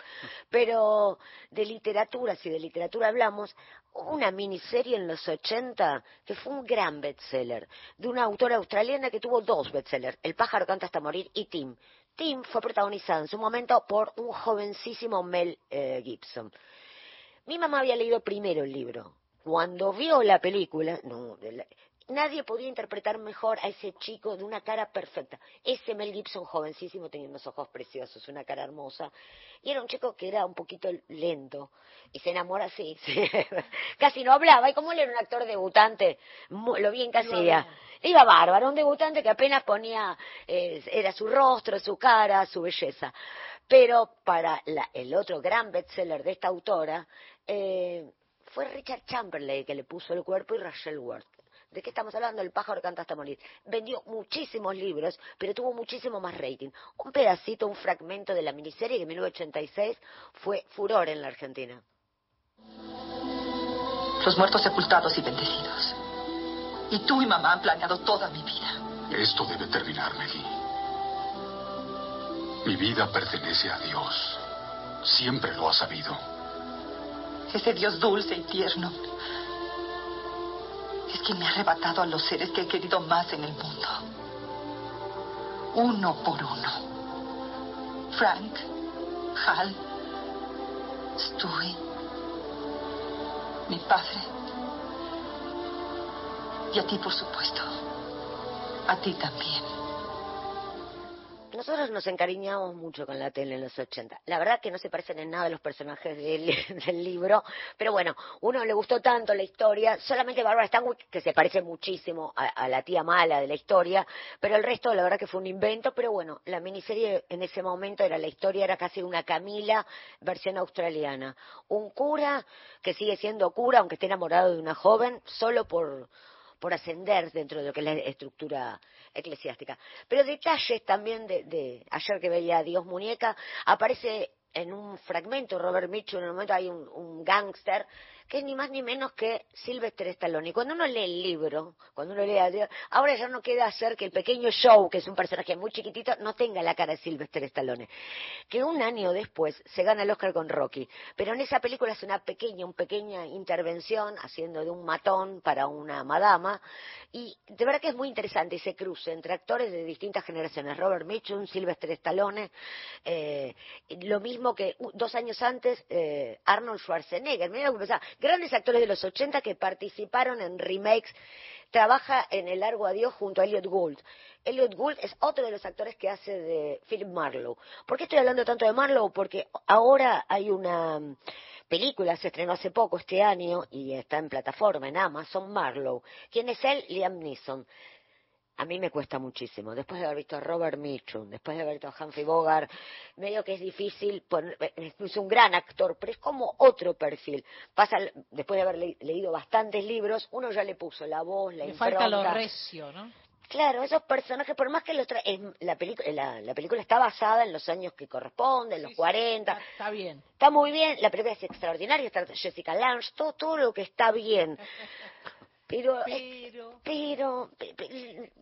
Pero de literatura, si de literatura hablamos, una miniserie en los 80 que fue un gran bestseller, de una autora australiana que tuvo dos bestsellers, El pájaro canta hasta morir y Tim. Tim fue protagonizado en su momento por un jovencísimo Mel eh, Gibson. Mi mamá había leído primero el libro. Cuando vio la película, no, nadie podía interpretar mejor a ese chico de una cara perfecta. Ese Mel Gibson jovencísimo tenía unos ojos preciosos, una cara hermosa. Y era un chico que era un poquito lento. Y se enamora así. casi no hablaba. Y como él era un actor debutante, lo bien que hacía. Iba bárbaro, un debutante que apenas ponía, eh, era su rostro, su cara, su belleza. Pero para el otro gran bestseller de esta autora, eh, fue Richard Chamberlain que le puso el cuerpo y Rachel Ward. ¿De qué estamos hablando? El pájaro canta hasta morir. Vendió muchísimos libros, pero tuvo muchísimo más rating. Un pedacito, un fragmento de la miniserie que en 1986 fue furor en la Argentina. Los muertos sepultados y bendecidos. Y tú y mamá han planeado toda mi vida. Esto debe terminar, Maggie. Mi vida pertenece a Dios. Siempre lo ha sabido. Ese Dios dulce y tierno es quien me ha arrebatado a los seres que he querido más en el mundo. Uno por uno. Frank, Hal, Stewie, mi padre. Y a ti, por supuesto. A ti también. Nosotros nos encariñamos mucho con la tele en los 80. La verdad que no se parecen en nada los personajes del, libro, pero bueno, uno le gustó tanto la historia, solamente Barbara Stanwyck, que se parece muchísimo a, la tía mala de la historia, pero el resto la verdad que fue un invento, pero bueno, la miniserie en ese momento era la historia, era casi una Camila versión australiana. Un cura que sigue siendo cura, aunque esté enamorado de una joven, solo por por ascender dentro de lo que es la estructura eclesiástica. Pero detalles también de, ayer que veía a Dios Muñeca, aparece en un fragmento Robert Mitchell, en un momento hay un, un gángster que es ni más ni menos que Sylvester Stallone. Y cuando uno lee el libro, cuando uno lee ahora ya no queda hacer que el pequeño Show, que es un personaje muy chiquitito, no tenga la cara de Sylvester Stallone. Que un año después se gana el Oscar con Rocky. Pero en esa película es una pequeña, una pequeña intervención haciendo de un matón para una madama. Y de verdad que es muy interesante ese cruce entre actores de distintas generaciones. Robert Mitchum, Sylvester Stallone, eh, lo mismo que dos años antes eh, Arnold Schwarzenegger. Mira lo que grandes actores de los 80 que participaron en remakes. Trabaja en El Largo Adiós junto a Elliot Gould. Elliot Gould es otro de los actores que hace de Philip Marlowe. ¿Por qué estoy hablando tanto de Marlowe? Porque ahora hay una película, se estrenó hace poco este año y está en plataforma, en Amazon, Marlowe. ¿Quién es él? Liam Neeson a mí me cuesta muchísimo. Después de haber visto a Robert Mitchum, después de haber visto a Humphrey Bogart, medio que es difícil, poner, es un gran actor, pero es como otro perfil. Pasa, después de haber leído bastantes libros, uno ya le puso la voz, la le falta lo recio, ¿no? Claro, esos personajes, por más que los la, la, la, película está basada en los años que corresponden, los 40. Está, bien. Está muy bien, la película es extraordinaria, está Jessica Lange, todo, todo lo que está bien. Pero, pero,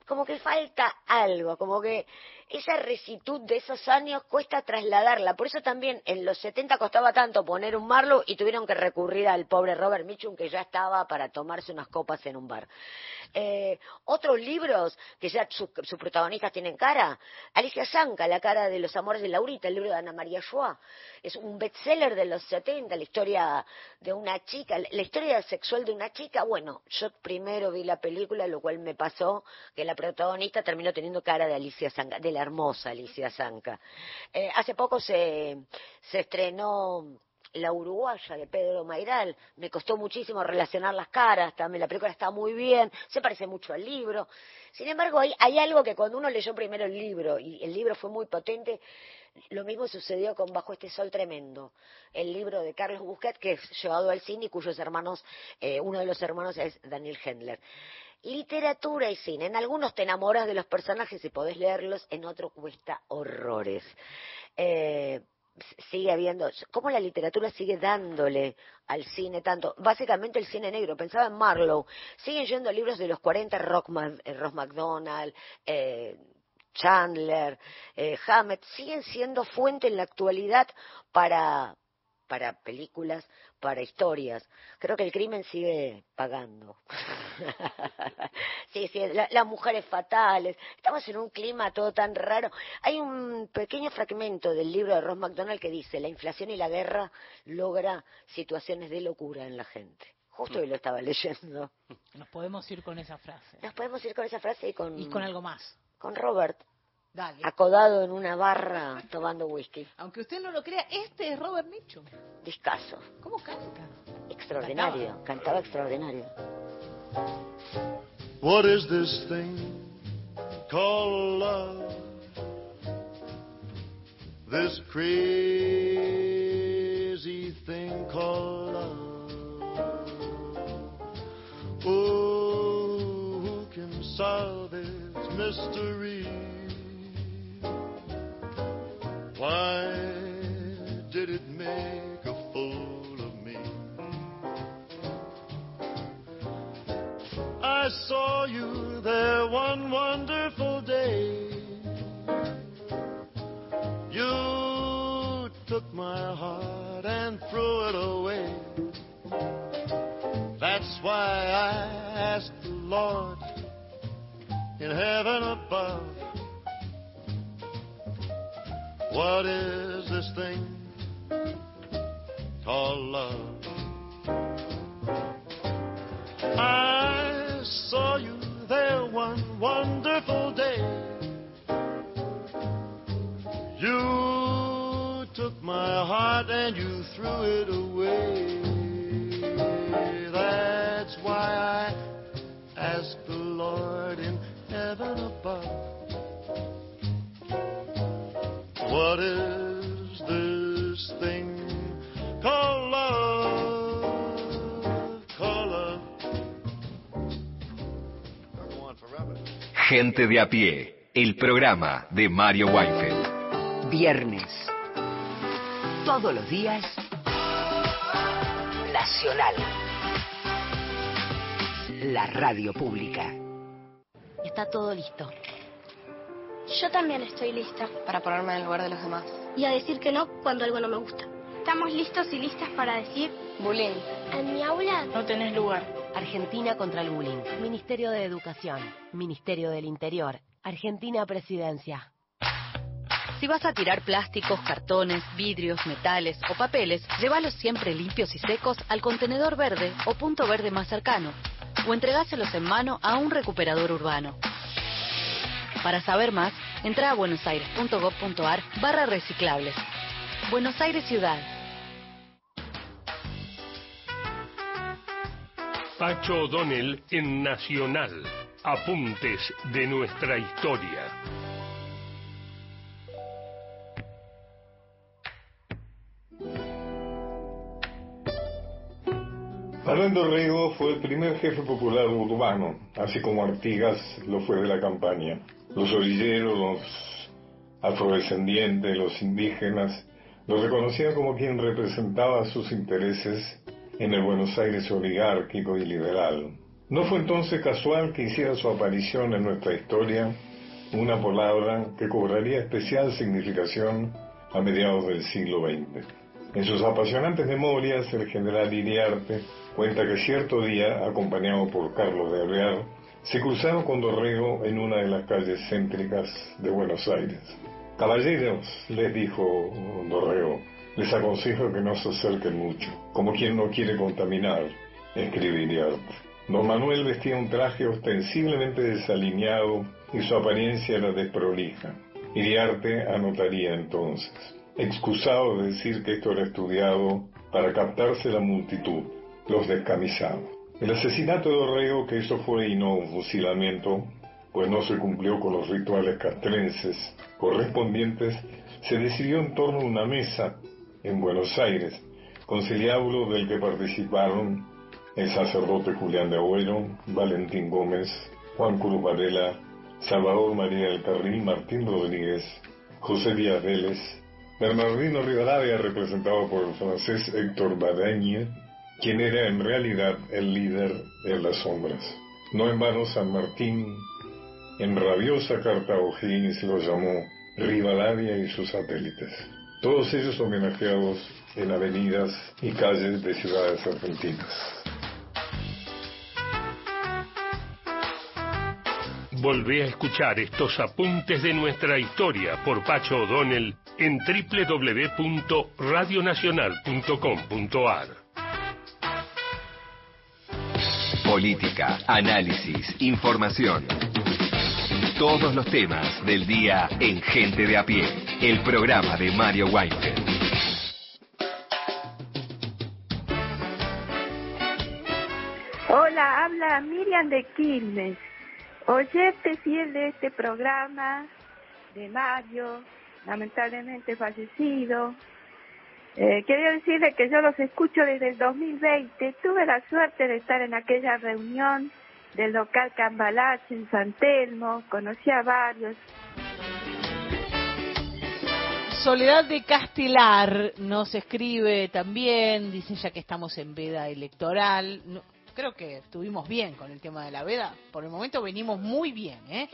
como que falta algo, como que esa resitud de esos años cuesta trasladarla. Por eso también en los 70 costaba tanto poner un Marlowe y tuvieron que recurrir al pobre Robert Mitchum que ya estaba para tomarse unas copas en un bar. Eh, otros libros que ya sus protagonistas tienen cara. Alicia Zanca, La cara de los amores de Laurita, el libro de Ana María Joa. Es un bestseller de los 70, la historia de una chica, la historia sexual de una chica. Bueno, yo primero vi la película, lo cual me pasó que la protagonista terminó teniendo cara de Alicia Zanca, hermosa Alicia Zanca. Eh, hace poco se, se estrenó la uruguaya de Pedro Mairal. Me costó muchísimo relacionar las caras, también la película está muy bien, se parece mucho al libro. Sin embargo, hay, hay algo que cuando uno leyó primero el libro, y el libro fue muy potente, lo mismo sucedió con Bajo este sol tremendo, el libro de Carlos Busquet, que es llevado al cine y cuyos hermanos, eh, uno de los hermanos es Daniel Hendler. Literatura y cine. En algunos te enamoras de los personajes y podés leerlos, en otros cuesta horrores. Eh, sigue habiendo, cómo la literatura sigue dándole al cine tanto, básicamente el cine negro, pensaba en Marlowe, siguen yendo libros de los 40, Rock, eh, Ross McDonald, eh, Chandler, eh, Hammett, siguen siendo fuente en la actualidad para, para películas, para historias. Creo que el crimen sigue pagando. sí, sí, las mujeres fatales. Estamos en un clima todo tan raro. Hay un pequeño fragmento del libro de Ross McDonald que dice, la inflación y la guerra logra situaciones de locura en la gente. Justo hoy lo estaba leyendo. Nos podemos ir con esa frase. Nos podemos ir con esa frase y con... Y con algo más. Con Robert. Acodado en una barra tomando whisky. Aunque usted no lo crea, este es Robert Mitchum. Discaso. ¿Cómo canta? Extraordinario. Cantaba, extraordinario. What is this thing called love? This crazy thing called love. Oh, who can solve its mystery? Why did it make a fool of me? I saw you there one wonderful day. You took my heart and threw it away. That's why I asked the Lord in heaven above what is this thing called love? I saw you there one wonderful day. You took my heart and you threw it away. That's why I ask the Lord in heaven above. What is this thing called love? Called love. Gente de a pie, el programa de Mario Weinfeld. Viernes. Todos los días. Nacional. La radio pública. Está todo listo. Yo también estoy lista. Para ponerme en el lugar de los demás. Y a decir que no cuando algo no me gusta. Estamos listos y listas para decir... Bullying. En mi aula... No tenés lugar. Argentina contra el bullying. Ministerio de Educación. Ministerio del Interior. Argentina Presidencia. Si vas a tirar plásticos, cartones, vidrios, metales o papeles, llévalos siempre limpios y secos al contenedor verde o punto verde más cercano. O entregáselos en mano a un recuperador urbano. Para saber más, entra a buenosaires.gov.ar barra reciclables. Buenos Aires Ciudad. Pacho O'Donnell en Nacional. Apuntes de nuestra historia. Fernando Rego fue el primer jefe popular urbano, así como Artigas lo fue de la campaña. Los orilleros, los afrodescendientes, los indígenas, lo reconocían como quien representaba sus intereses en el Buenos Aires oligárquico y liberal. No fue entonces casual que hiciera su aparición en nuestra historia una palabra que cobraría especial significación a mediados del siglo XX. En sus apasionantes memorias, el general Iriarte cuenta que cierto día, acompañado por Carlos de Alvear, se cruzaron con Dorrego en una de las calles céntricas de Buenos Aires. Caballeros, les dijo Dorrego, les aconsejo que no se acerquen mucho, como quien no quiere contaminar, escribe Iriarte. Don Manuel vestía un traje ostensiblemente desalineado y su apariencia era desprolija. Iriarte anotaría entonces, excusado de decir que esto era estudiado para captarse la multitud, los descamisados. El asesinato de Orrego, que eso fue y no un fusilamiento, pues no se cumplió con los rituales castrenses correspondientes, se decidió en torno a una mesa en Buenos Aires, conciliábulo del que participaron el sacerdote Julián de Agüero, Valentín Gómez, Juan Cruz Varela, Salvador María del Carril, Martín Rodríguez, José Díaz Vélez, Bernardino Rivadavia, representado por el francés Héctor Badagne, quien era en realidad el líder en las sombras. No en vano San Martín, en rabiosa carta O'Higgins lo llamó Rivadavia y sus satélites. Todos ellos homenajeados en avenidas y calles de ciudades argentinas. Volvé a escuchar estos apuntes de nuestra historia por Pacho O'Donnell en www.radionacional.com.ar. Política, análisis, información. Todos los temas del día en Gente de a pie, el programa de Mario Weinfeld. Hola, habla Miriam de Quilmes. Oyente fiel de este programa, de Mario, lamentablemente fallecido. Eh, quería decirle que yo los escucho desde el 2020. Tuve la suerte de estar en aquella reunión del local Cambalache en San Telmo, conocí a varios. Soledad de Castelar nos escribe también, dice ya que estamos en veda electoral creo que estuvimos bien con el tema de la veda. Por el momento venimos muy bien. ¿eh?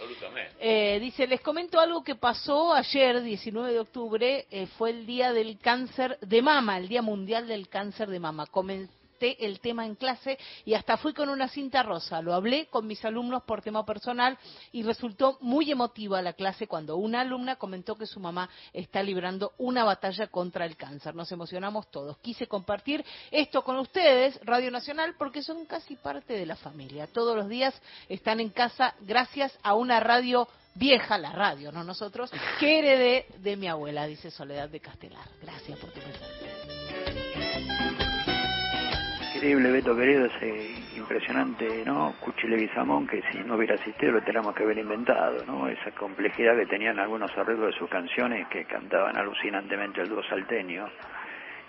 Eh, dice, les comento algo que pasó ayer, 19 de octubre, eh, fue el día del cáncer de mama, el Día Mundial del Cáncer de Mama el tema en clase y hasta fui con una cinta rosa. Lo hablé con mis alumnos por tema personal y resultó muy emotiva la clase cuando una alumna comentó que su mamá está librando una batalla contra el cáncer. Nos emocionamos todos. Quise compartir esto con ustedes, Radio Nacional, porque son casi parte de la familia. Todos los días están en casa gracias a una radio vieja, la radio, no nosotros, que heredé de mi abuela, dice Soledad de Castelar. Gracias por tu mensaje increíble, Beto querido, ese impresionante, ¿no? Cuchile Guizamón, que si no hubiera existido lo tenemos que haber inventado, ¿no? Esa complejidad que tenían algunos arreglos de sus canciones que cantaban alucinantemente el dúo salteño.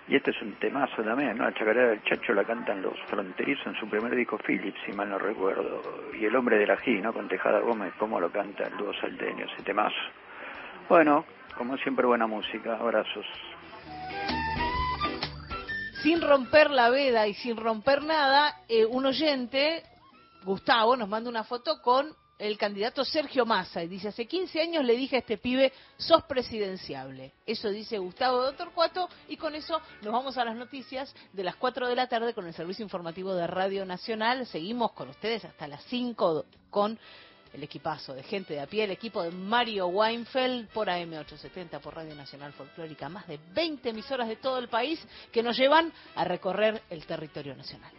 Y este es un temazo también, ¿no? La chacarera del Chacho la cantan los fronterizos en su primer disco Philips, si mal no recuerdo. Y El hombre de la G, ¿no? Con Tejada Gómez, cómo lo canta el dúo salteño, ese temazo. Bueno, como siempre, buena música. Abrazos sin romper la veda y sin romper nada, eh, un oyente, Gustavo, nos manda una foto con el candidato Sergio Massa y dice, hace 15 años le dije a este pibe, sos presidenciable. Eso dice Gustavo de Torcuato y con eso nos vamos a las noticias de las 4 de la tarde con el servicio informativo de Radio Nacional. Seguimos con ustedes hasta las 5 con el equipazo de gente de a pie, el equipo de Mario Weinfeld por AM870, por Radio Nacional Folclórica, más de 20 emisoras de todo el país que nos llevan a recorrer el territorio nacional.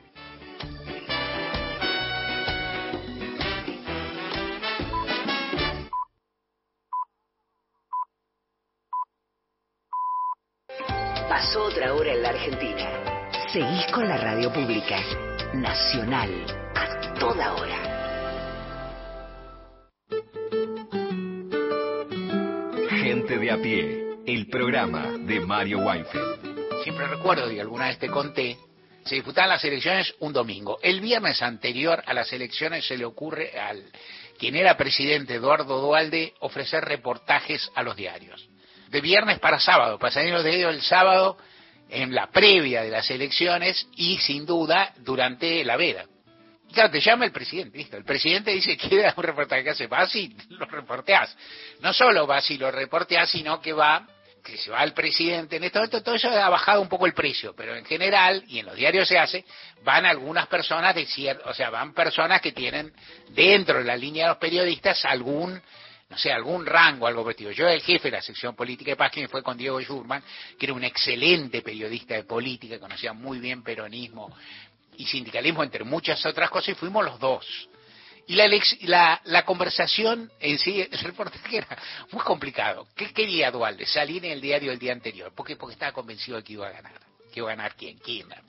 Pasó otra hora en la Argentina. Seguís con la radio pública, nacional, a toda hora. Gente de a pie, el programa de Mario Weinfeld. Siempre recuerdo, y alguna vez te conté, se disputaban las elecciones un domingo. El viernes anterior a las elecciones se le ocurre al quien era presidente, Eduardo Dualde, ofrecer reportajes a los diarios. De viernes para sábado, salir los diarios el sábado en la previa de las elecciones y sin duda durante la veda. Claro, te llama el presidente, listo. El presidente dice que dar un reportaje que hace, vas y lo reporteás. No solo vas y lo reporteás, sino que va, que se va el presidente. En este momento todo eso ha bajado un poco el precio, pero en general, y en los diarios se hace, van algunas personas de cierto, o sea, van personas que tienen dentro de la línea de los periodistas algún no sé, algún rango, algo vestido. Yo era el jefe de la sección política de Paz, me fue con Diego Schurman, que era un excelente periodista de política, conocía muy bien peronismo, y sindicalismo, entre muchas otras cosas, y fuimos los dos. Y la, la, la, conversación en sí, el reportaje era muy complicado. ¿Qué quería Dualde? Salir en el diario el día anterior. ¿Por qué? Porque estaba convencido de que iba a ganar. ¿Que iba a ganar quién? Kirchner.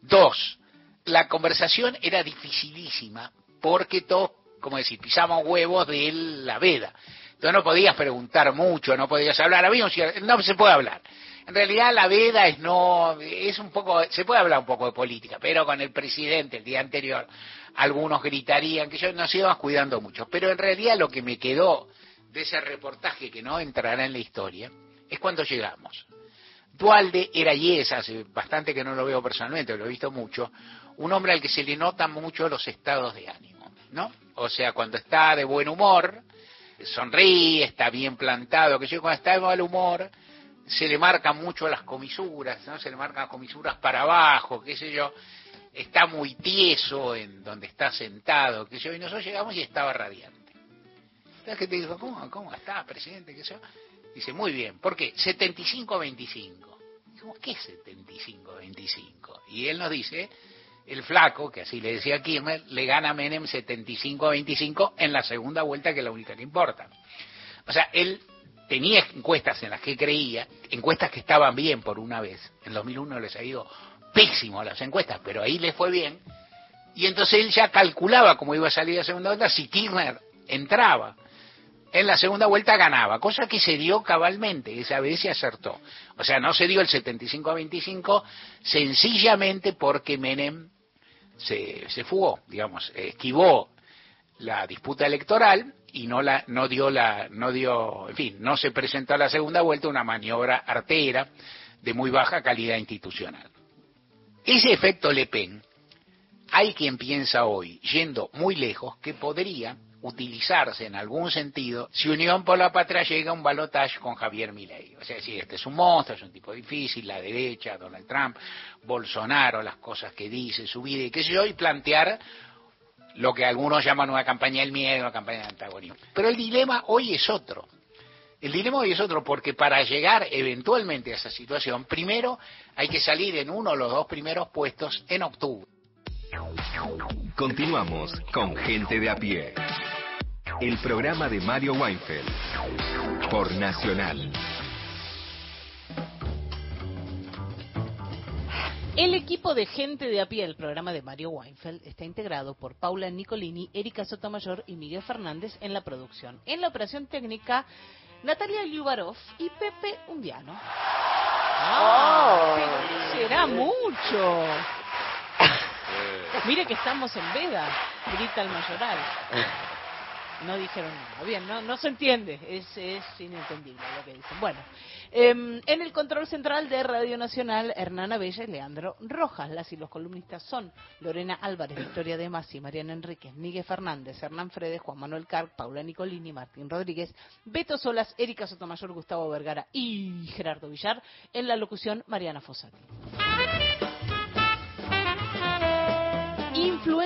Dos, la conversación era dificilísima porque todos, como decir, pisamos huevos de la veda. Entonces no podías preguntar mucho, no podías hablar. Había no se puede hablar. En realidad la veda es no, es un poco, se puede hablar un poco de política, pero con el presidente el día anterior algunos gritarían que yo nos íbamos cuidando mucho. Pero en realidad lo que me quedó de ese reportaje que no entrará en la historia es cuando llegamos. Dualde era y es, hace bastante que no lo veo personalmente, lo he visto mucho, un hombre al que se le notan mucho los estados de ánimo, ¿no? O sea, cuando está de buen humor, sonríe, está bien plantado, que yo cuando está de mal humor, se le marcan mucho las comisuras, ¿no? Se le marcan comisuras para abajo, qué sé yo, está muy tieso en donde está sentado, que yo, y nosotros llegamos y estaba radiante. La gente dijo, ¿cómo, cómo está, presidente? ¿Qué sé Dice, muy bien, ¿por qué? 75-25. ¿qué 75-25? Y él nos dice, el flaco, que así le decía Kirchner, le gana a Menem 75-25 en la segunda vuelta, que es la única que importa. O sea, él tenía encuestas en las que creía, encuestas que estaban bien por una vez. En 2001 les ha ido pésimo las encuestas, pero ahí le fue bien. Y entonces él ya calculaba cómo iba a salir la segunda vuelta si Kirchner entraba. En la segunda vuelta ganaba, cosa que se dio cabalmente, esa vez se acertó. O sea, no se dio el 75 a 25 sencillamente porque Menem se, se fugó, digamos, esquivó la disputa electoral y no la no dio la no dio, en fin, no se presentó a la segunda vuelta una maniobra artera de muy baja calidad institucional. Ese efecto Le Pen, hay quien piensa hoy, yendo muy lejos, que podría utilizarse en algún sentido si Unión por la Patria llega a un balotaje con Javier Milei. O sea, si este es un monstruo, es un tipo difícil, la derecha, Donald Trump, Bolsonaro, las cosas que dice, su vida y qué sé yo, plantear lo que algunos llaman una campaña del miedo, una campaña de antagonismo. Pero el dilema hoy es otro. El dilema hoy es otro porque para llegar eventualmente a esa situación, primero hay que salir en uno o los dos primeros puestos en octubre. Continuamos con Gente de a pie. El programa de Mario Weinfeld por Nacional. El equipo de gente de a pie del programa de Mario Weinfeld está integrado por Paula Nicolini, Erika Sotomayor y Miguel Fernández en la producción. En la operación técnica, Natalia Liubarov y Pepe Undiano. Oh. será mucho. Mire que estamos en veda, grita el mayoral. No dijeron nada. Bien, no, no se entiende. Es, es inentendible lo que dicen. Bueno, em, en el control central de Radio Nacional, Hernana Bella y Leandro Rojas. Las y los columnistas son Lorena Álvarez, Victoria de Masi, Mariana Enríquez, Miguel Fernández, Hernán Fredes, Juan Manuel Carp, Paula Nicolini, Martín Rodríguez, Beto Solas, Erika Sotomayor, Gustavo Vergara y Gerardo Villar. En la locución, Mariana Fossati.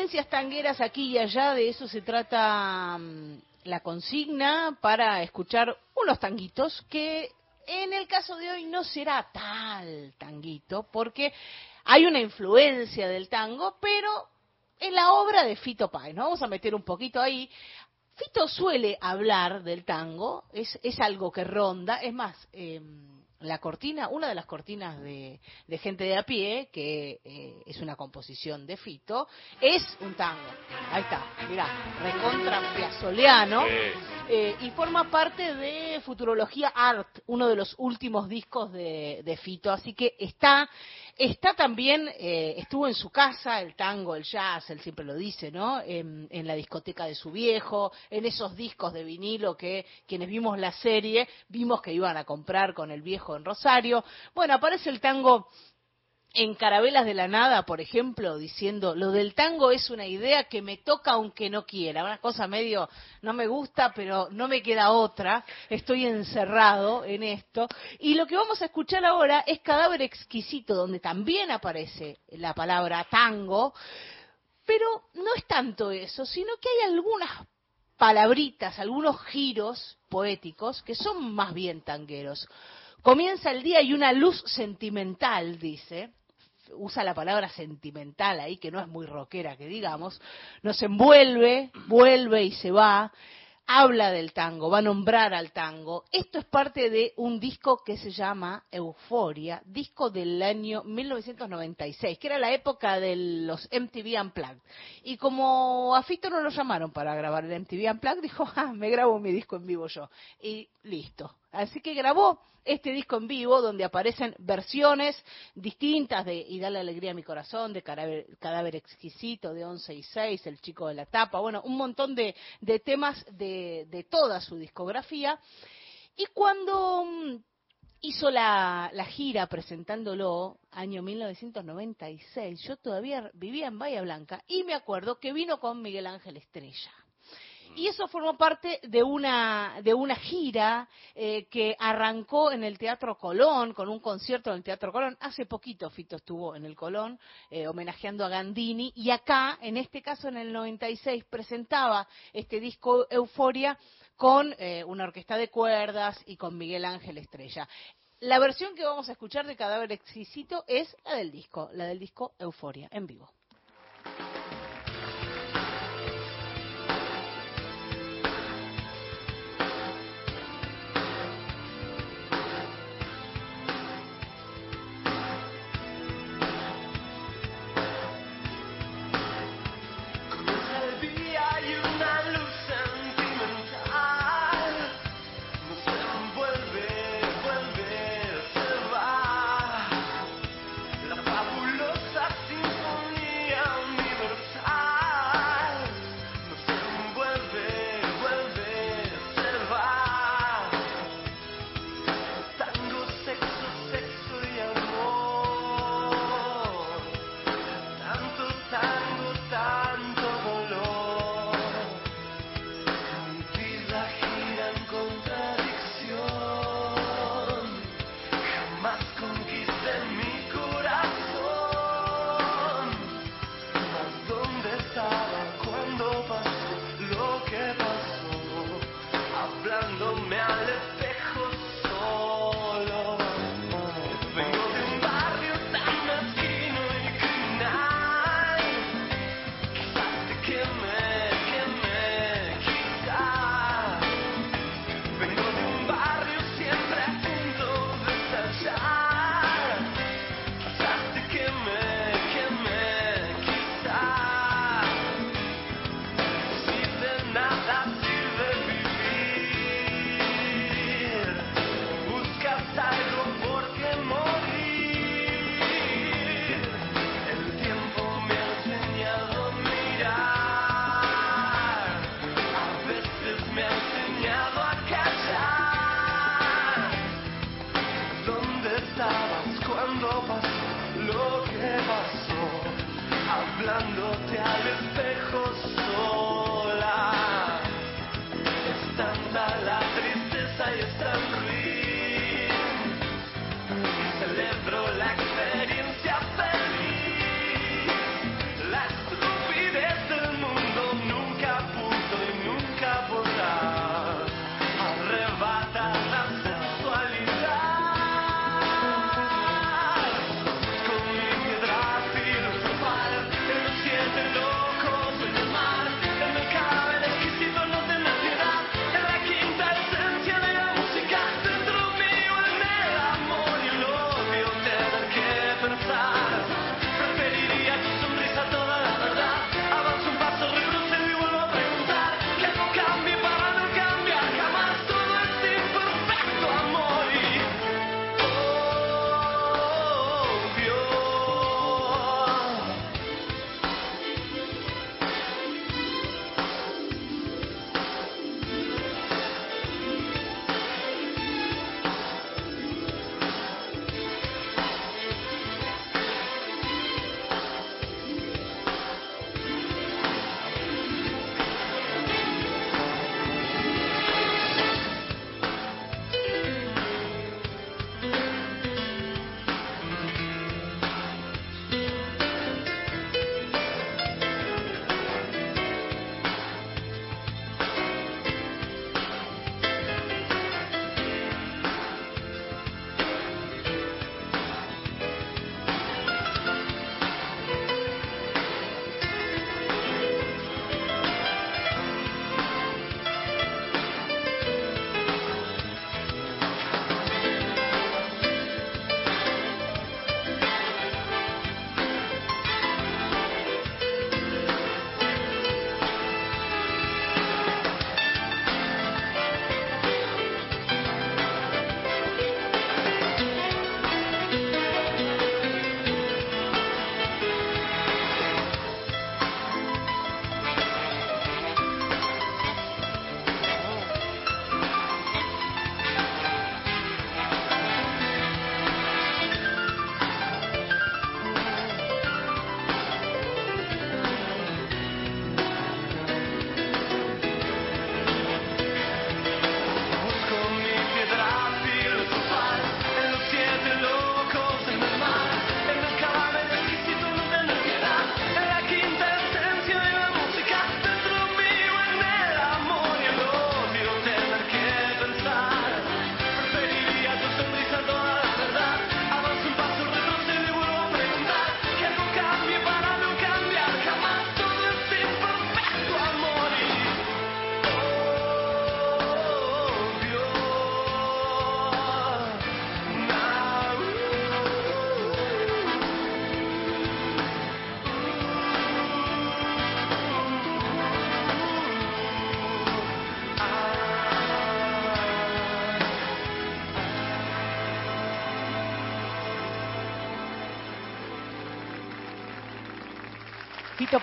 Influencias tangueras aquí y allá, de eso se trata mm, la consigna para escuchar unos tanguitos que en el caso de hoy no será tal tanguito porque hay una influencia del tango, pero en la obra de Fito Páez. Nos vamos a meter un poquito ahí. Fito suele hablar del tango, es, es algo que ronda, es más, eh, la cortina, una de las cortinas de, gente de a pie, que eh, es una composición de Fito, es un tango. Ahí está, mirá, recontra piazoleano. Eh, y forma parte de Futurología Art, uno de los últimos discos de, de Fito. Así que está Está también, eh, estuvo en su casa el tango, el jazz, él siempre lo dice, ¿no? En, la discoteca de su viejo, en esos discos de vinilo que quienes vimos la serie vimos que iban a comprar con el viejo en Rosario. Bueno, aparece el tango en Carabelas de la Nada, por ejemplo, diciendo, lo del tango es una idea que me toca aunque no quiera, una cosa medio, no me gusta, pero no me queda otra, estoy encerrado en esto. Y lo que vamos a escuchar ahora es Cadáver Exquisito, donde también aparece la palabra tango, pero no es tanto eso, sino que hay algunas palabritas, algunos giros poéticos que son más bien tangueros. Comienza el día y una luz sentimental, dice, usa la palabra sentimental ahí, que no es muy rockera, que digamos, nos envuelve, vuelve y se va, habla del tango, va a nombrar al tango. Esto es parte de un disco que se llama Euforia, disco del año 1996, que era la época de los MTV Unplugged. Y como a Fito no lo llamaron para grabar el MTV Unplugged, dijo, ah, me grabo mi disco en vivo yo. Y listo. Así que grabó este disco en vivo donde aparecen versiones distintas de Y dale alegría a mi corazón, de Cadáver, Exquisito, de 11 y 6, El chico de la tapa, bueno, un montón de, temas de, de, toda su discografía. Y cuando mm, hizo la, la gira presentándolo, año 1996, yo todavía vivía en Bahía Blanca y me acuerdo que vino con Miguel Ángel Estrella. Y eso formó parte de una, de una gira eh, que arrancó en el Teatro Colón, con un concierto en el Teatro Colón. Hace poquito Fito estuvo en el Colón, eh, homenajeando a Gandini. Y acá, en este caso en el 96, presentaba este disco Euforia con eh, una orquesta de cuerdas y con Miguel Ángel Estrella. La versión que vamos a escuchar de Cadáver Exquisito es la del disco, la del disco Euforia, en vivo.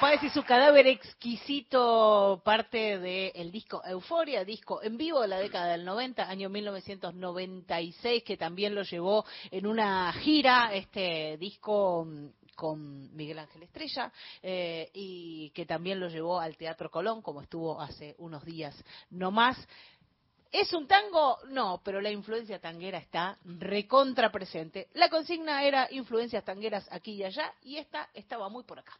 Páez y su cadáver exquisito, parte del disco Euforia, disco en vivo de la década del 90, año 1996, que también lo llevó en una gira, este disco mm, con Miguel Ángel Estrella eh, y que también lo llevó al Teatro Colón, como estuvo hace unos días no más. ¿Es un tango? No, pero la influencia tanguera está recontra presente. La consigna era influencias tangueras aquí y allá y esta estaba muy por acá.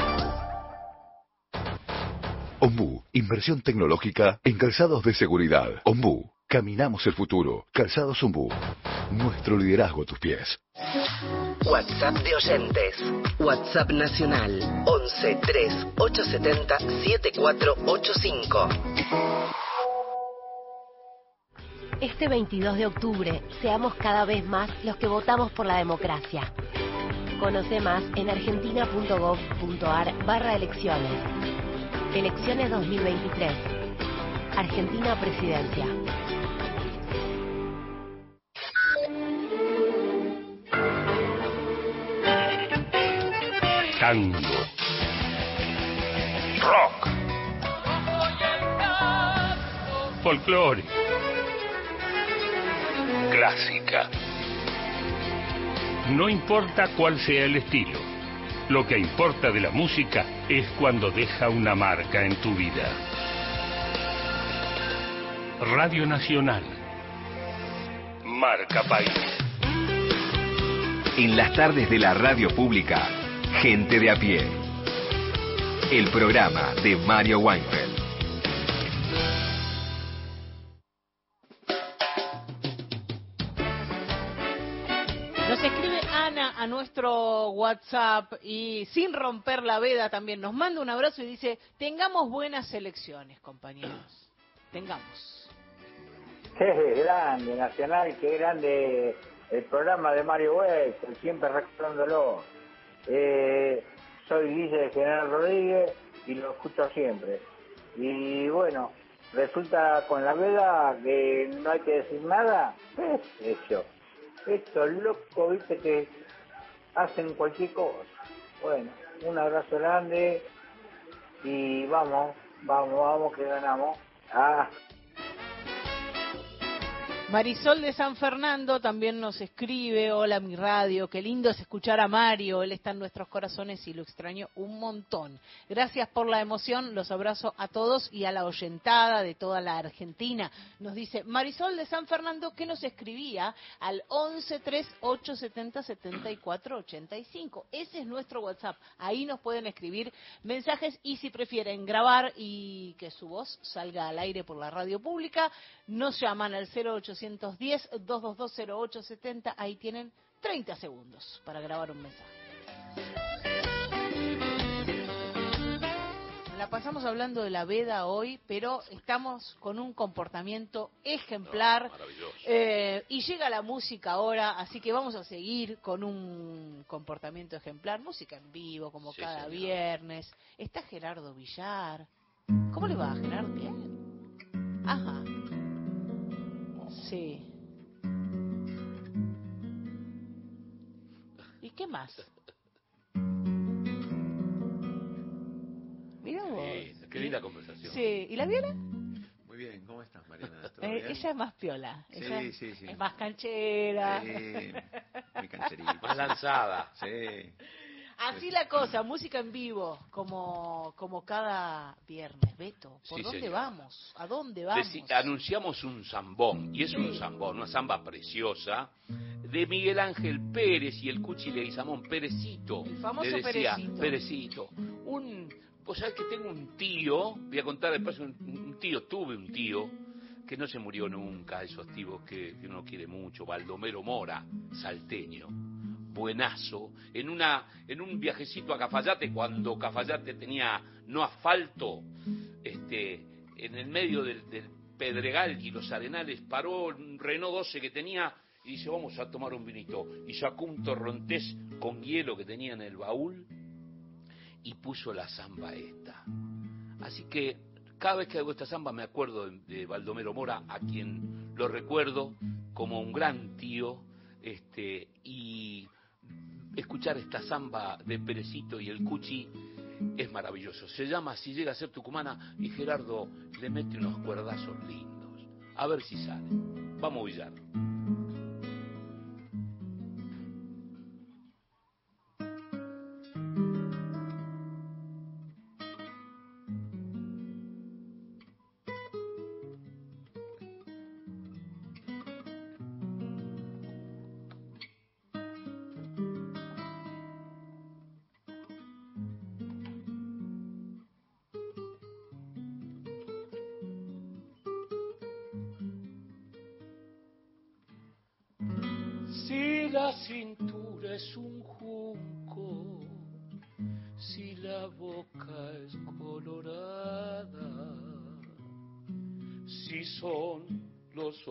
Inversión tecnológica en calzados de seguridad. Ombu, caminamos el futuro. Calzados Ombu, nuestro liderazgo a tus pies. WhatsApp de oyentes. WhatsApp nacional 11 3 870 7485. Este 22 de octubre, seamos cada vez más los que votamos por la democracia. Conoce más en argentina.gov.ar barra elecciones. Elecciones 2023. Argentina Presidencia. Tango. Rock. Folclore. Clásica. No importa cuál sea el estilo lo que importa de la música es cuando deja una marca en tu vida. Radio Nacional. Marca País. En las tardes de la radio pública, Gente de a pie. El programa de Mario Weinfeld. A nuestro WhatsApp y sin romper la veda también nos manda un abrazo y dice, tengamos buenas elecciones, compañeros. Tengamos. Qué grande, Nacional, qué grande el programa de Mario West, siempre recordándolo. Eh, soy Guille de General Rodríguez y lo escucho siempre. Y bueno, resulta con la veda que no hay que decir nada. ¿Qué eso? Esto loco, viste que hacen cualquier cosa. Bueno, un abrazo grande y vamos, vamos, vamos que ganamos. Ah. Marisol de San Fernando también nos escribe, hola mi radio, qué lindo es escuchar a Mario, él está en nuestros corazones y lo extraño un montón. Gracias por la emoción, los abrazo a todos y a la oyentada de toda la Argentina. Nos dice Marisol de San Fernando que nos escribía al 1138707485. Ese es nuestro WhatsApp, ahí nos pueden escribir mensajes y si prefieren grabar y que su voz salga al aire por la radio pública, nos llaman al 0800 222-0870. Ahí tienen 30 segundos para grabar un mensaje. La pasamos hablando de la veda hoy, pero estamos con un comportamiento ejemplar. Eh, y llega la música ahora, así que vamos a seguir con un comportamiento ejemplar. Música en vivo, como cada viernes. Está Gerardo Villar. ¿Cómo le va, Gerardo? Bien. Ajá. Sí. ¿Y qué más? Mira vos. qué linda conversación. Sí. ¿Y la Viola? Muy bien, ¿cómo estás, Mariana? Eh, ella es más piola. Sí, sí, sí. Es más canchera. Sí, muy cancherita. Más lanzada. Sí. Así la cosa, música en vivo, como, como cada viernes. Beto, ¿por dónde vamos? ¿A dónde vamos? anunciamos un zambón, y es un zambón, una zamba preciosa, de Miguel Ángel Pérez y el Cuchi Leguizamón, Perecito. El famoso le decía, Perecito. Perecito. Un, pues sabes que tengo un tío, voy a contar después, un, un tío, tuve un tío, que no se murió nunca, esos tíos que, que uno quiere mucho, Baldomero Mora, salteño buenazo, en, una, en un viajecito a Cafayate, cuando Cafayate tenía no asfalto, este, en el medio del, Pedregal y los Arenales, paró un Renault 12 que tenía y dice, vamos a tomar un vinito. Y sacó un torrontés con hielo que tenía en el baúl y puso la zamba esta. Así que cada vez que hago esta zamba me acuerdo de, de Baldomero Mora, a quien lo recuerdo como un gran tío, este, y escuchar esta zamba de Perecito y el Cuchi es maravilloso. Se llama Si llega a ser tucumana y Gerardo le mete unos cuerdazos lindos. A ver si sale. Vamos a billar.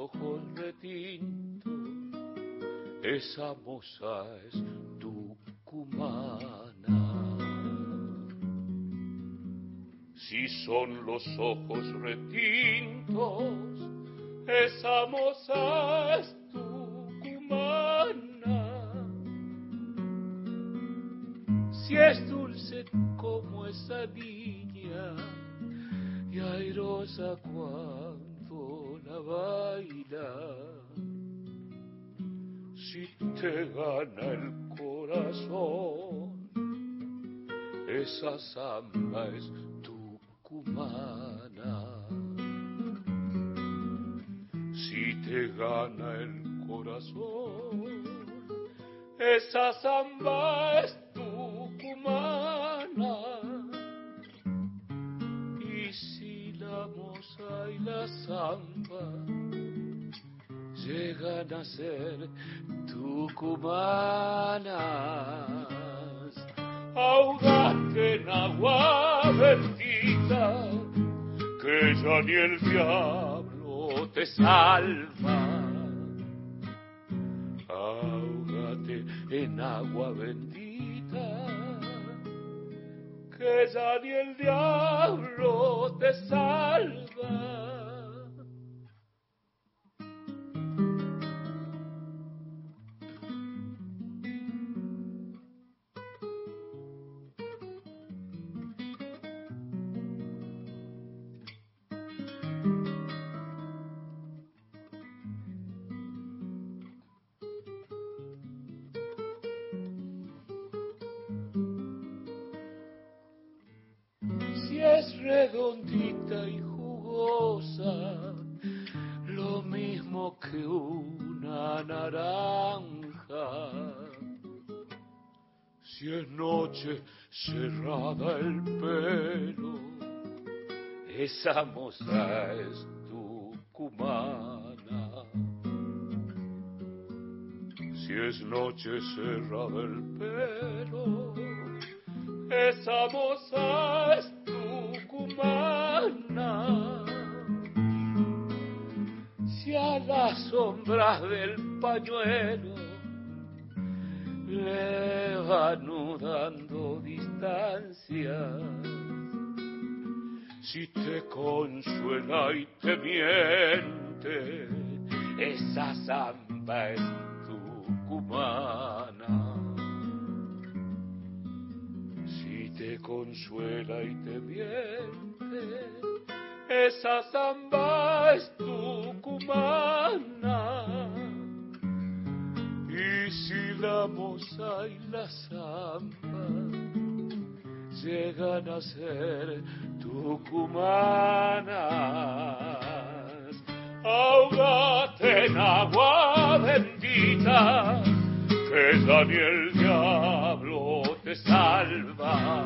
Ojos retintos, esa moza es tucumana. Si son los ojos retintos, esa moza es si es dulce como esa niña y airosa cuando Si te gana el corazón, esa samba es tucumana. Si te gana el corazón, esa samba es llegan a ser tucumanas, ahogate en agua bendita, que ya ni el diablo te salva. Ahógate en agua bendita, que ya ni el diablo te salva. Esa moza es tucumana. Si es noche cerrada el pelo, esa moza es tucumana. Si a las sombras del pañuelo le va anudando distancias, si te consuela y te miente, esa samba es tucumana. Si te consuela y te miente, esa samba es tucumana. Y si la moza y la samba llegan a ser tucumanas, ahogate en agua bendita, que ya ni el diablo te salva.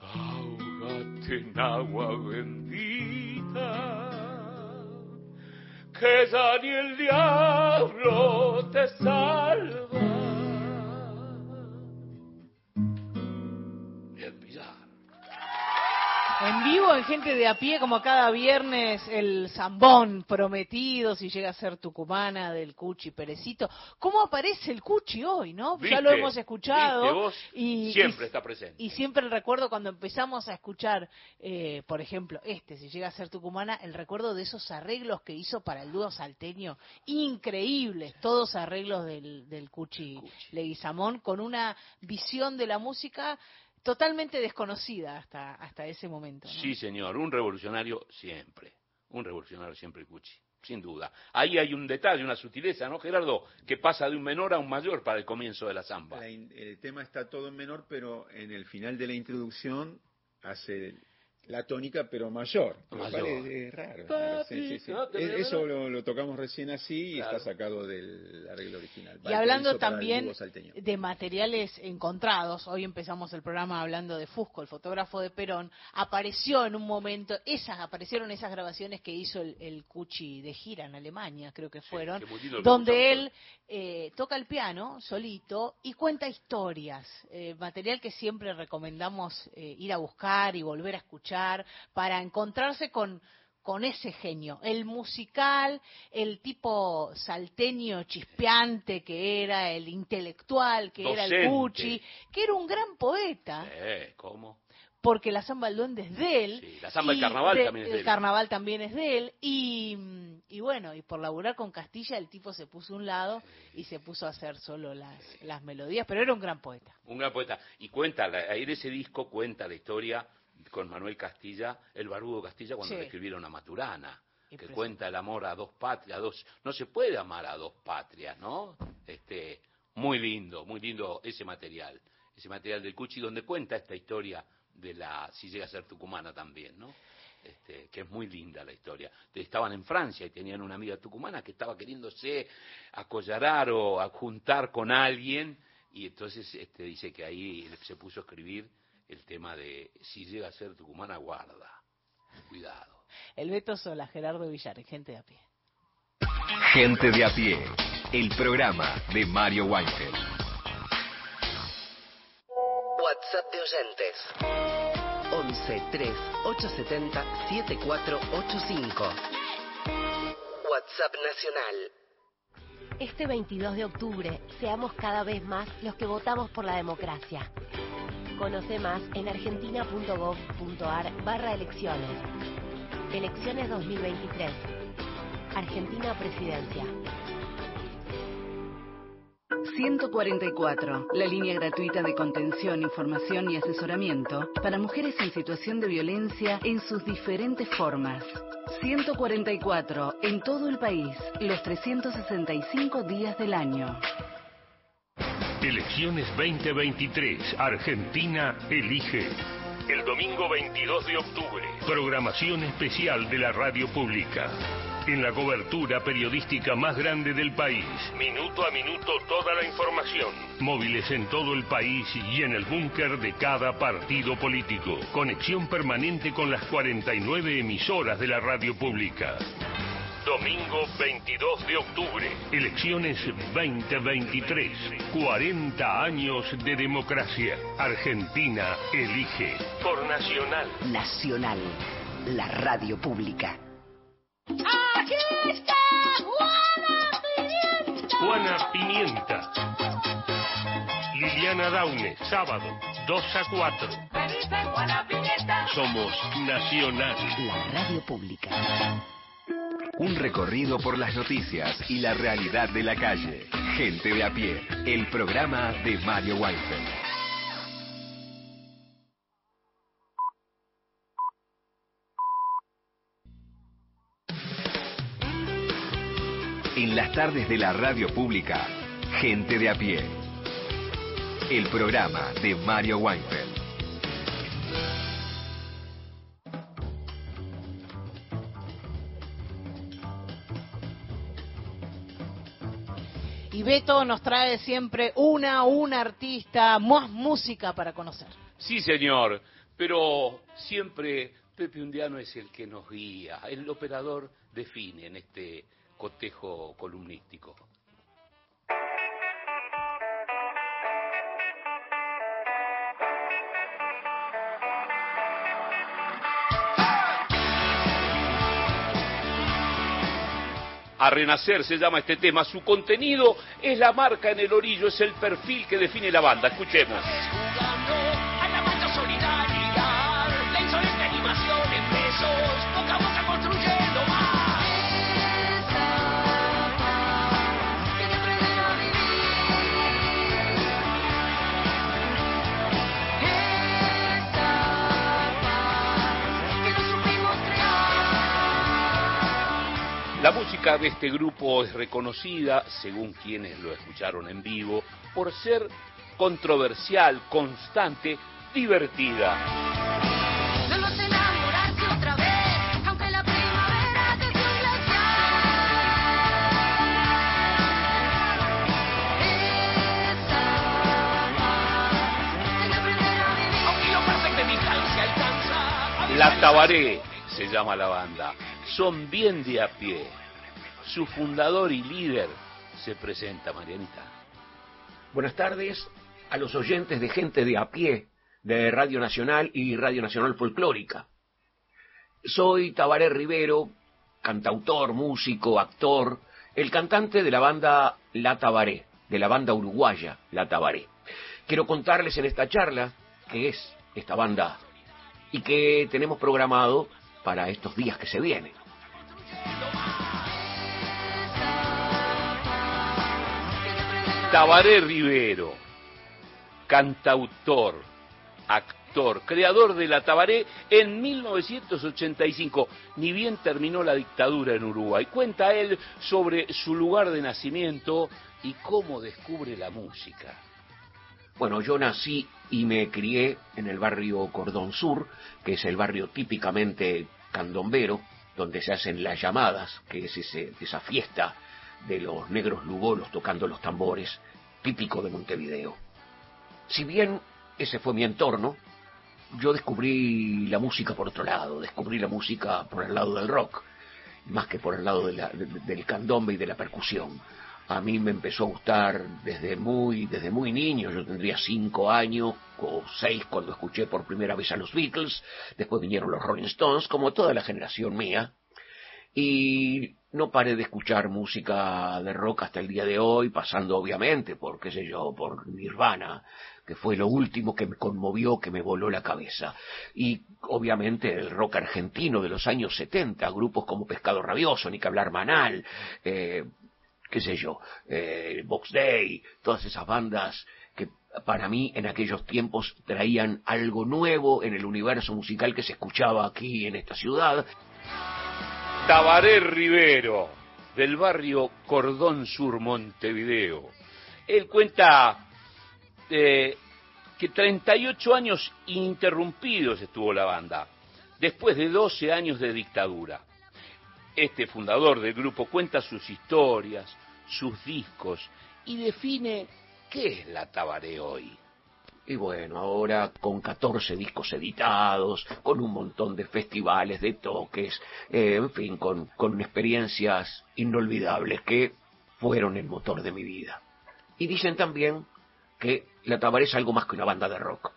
Ahogate en agua bendita, que ya ni el diablo te salva. En vivo, en gente de a pie, como cada viernes, el zambón prometido, si llega a ser tucumana, del Cuchi Perecito. ¿Cómo aparece el Cuchi hoy, no? ya lo hemos escuchado. y siempre está presente. Y siempre recuerdo cuando empezamos a escuchar, eh, por ejemplo, este, si llega a ser tucumana, el recuerdo de esos arreglos que hizo para el dúo salteño, increíbles, todos arreglos del, del Cuchi, Cuchi. Leguizamón, con una visión de la música totalmente desconocida hasta, hasta ese momento. Sí, señor, un revolucionario siempre, un revolucionario siempre Cuchi, sin duda. Ahí hay un detalle, una sutileza, ¿no, Gerardo? Que pasa de un menor a un mayor para el comienzo de la samba. el tema está todo en menor, pero en el final de la introducción hace la tónica, pero mayor. mayor. Es raro. Eso lo, tocamos recién así y está sacado del arreglo original. Y hablando también de materiales encontrados, hoy empezamos el programa hablando de Fusco, el fotógrafo de Perón, apareció en un momento, esas aparecieron esas grabaciones que hizo el, el Cuchi de gira en Alemania, creo que fueron, donde él eh, toca el piano solito y cuenta historias, eh, material que siempre recomendamos eh, ir a buscar y volver a escuchar para encontrarse con, con ese genio, el musical, el tipo salteño chispeante que era, el intelectual que era el Gucci, que era un gran poeta. ¿Cómo? Porque la samba del duende es de él. Sí, la samba del carnaval también es de él. El carnaval también es de él. Y, y, bueno, y por laburar con Castilla, el tipo se puso a un lado y se puso a hacer solo las, las melodías, pero era un gran poeta. Un gran poeta. Y cuenta, ahí de ese disco cuenta la historia con Manuel Castilla, el barbudo Castilla, cuando le escribieron a Maturana, que cuenta el amor a dos patrias, dos, no se puede amar a dos patrias, ¿no? Este, muy lindo, muy lindo ese material, ese material del Cuchi, donde cuenta esta historia de la, si llega a ser tucumana también, ¿no? Este, que es muy linda la historia. Estaban en Francia y tenían una amiga tucumana que estaba queriéndose acollarar o juntar con alguien y entonces este, dice que ahí se puso a escribir el tema de si llega a ser tucumana, guarda. Cuidado. El Beto Sola, Gerardo Villar, gente de a pie. Gente de a pie, el programa de Mario Weinfeld. WhatsApp de oyentes. 11 3 870 7485. WhatsApp Nacional. Este 22 de octubre, seamos cada vez más los que votamos por la democracia. Conoce más en argentina.gov.ar barra elecciones. Elecciones 2023. Argentina Presidencia. 144, la línea gratuita de contención, información y asesoramiento para mujeres en situación de violencia en sus diferentes formas. 144, en todo el país, los 365 días del año. Elecciones 2023. Argentina elige. El domingo 22 de octubre. Programación especial de la radio pública. En la cobertura periodística más grande del país. Minuto a minuto toda la información. Móviles en todo el país y en el búnker de cada partido político. Conexión permanente con las 49 emisoras de la radio pública. Domingo 22 de octubre, elecciones 2023, 40 años de democracia. Argentina elige por Nacional. Nacional, la radio pública. Aquí está Juana Pimienta. Juana Pimienta. Liliana Daune, sábado, 2 a 4. Somos Nacional. La radio pública. Un recorrido por las noticias y la realidad de la calle. Gente de a pie. El programa de Mario Weinfeld. En las tardes de la radio pública, Gente de a pie. El programa de Mario Weinfeld. Beto nos trae siempre una, una artista, más música para conocer. Sí, señor, pero siempre Pepe Undiano es el que nos guía, el operador define en este cotejo columnístico. A renacer se llama este tema. Su contenido es la marca en el orillo, es el perfil que define la banda. Escuchemos. La música de este grupo es reconocida, según quienes lo escucharon en vivo, por ser controversial, constante, divertida. La Tabaré se llama la banda son bien de a pie. Su fundador y líder se presenta, Marianita. Buenas tardes a los oyentes de gente de a pie de Radio Nacional y Radio Nacional Folclórica. Soy Tabaré Rivero, cantautor, músico, actor, el cantante de la banda La Tabaré, de la banda uruguaya La Tabaré. Quiero contarles en esta charla qué es esta banda y qué tenemos programado para estos días que se vienen. Tabaré Rivero, cantautor, actor, creador de la Tabaré en 1985, ni bien terminó la dictadura en Uruguay. Cuenta él sobre su lugar de nacimiento y cómo descubre la música. Bueno, yo nací y me crié en el barrio Cordón Sur, que es el barrio típicamente candombero, donde se hacen las llamadas, que es esa fiesta de los negros lugolos tocando los tambores, típico de Montevideo. Si bien ese fue mi entorno, yo descubrí la música por otro lado, descubrí la música por el lado del rock, más que por el lado del candombe y de la percusión. A mí me empezó a gustar desde muy, desde muy niño, yo tendría cinco años o seis cuando escuché por primera vez a los Beatles, después vinieron los Rolling Stones, como toda la generación mía, y no paré de escuchar música de rock hasta el día de hoy, pasando obviamente por, qué sé yo, por Nirvana, que fue lo último que me conmovió, que me voló la cabeza. Y obviamente el rock argentino de los años 70, grupos como Pescado Rabioso, ni que hablar Manal, eh, qué sé yo, eh, Box Day, todas esas bandas que para mí en aquellos tiempos traían algo nuevo en el universo musical que se escuchaba aquí en esta ciudad. Tabaré Rivero, del barrio Cordón Sur, Montevideo. Él cuenta eh, que 38 años ininterrumpidos estuvo la banda, después de 12 años de dictadura. Este fundador del grupo cuenta sus historias, sus discos y define qué es la Tabaré hoy. Y bueno, ahora con 14 discos editados, con un montón de festivales, de toques, eh, en fin, con, con experiencias inolvidables que fueron el motor de mi vida. Y dicen también que la Tabaré es algo más que una banda de rock.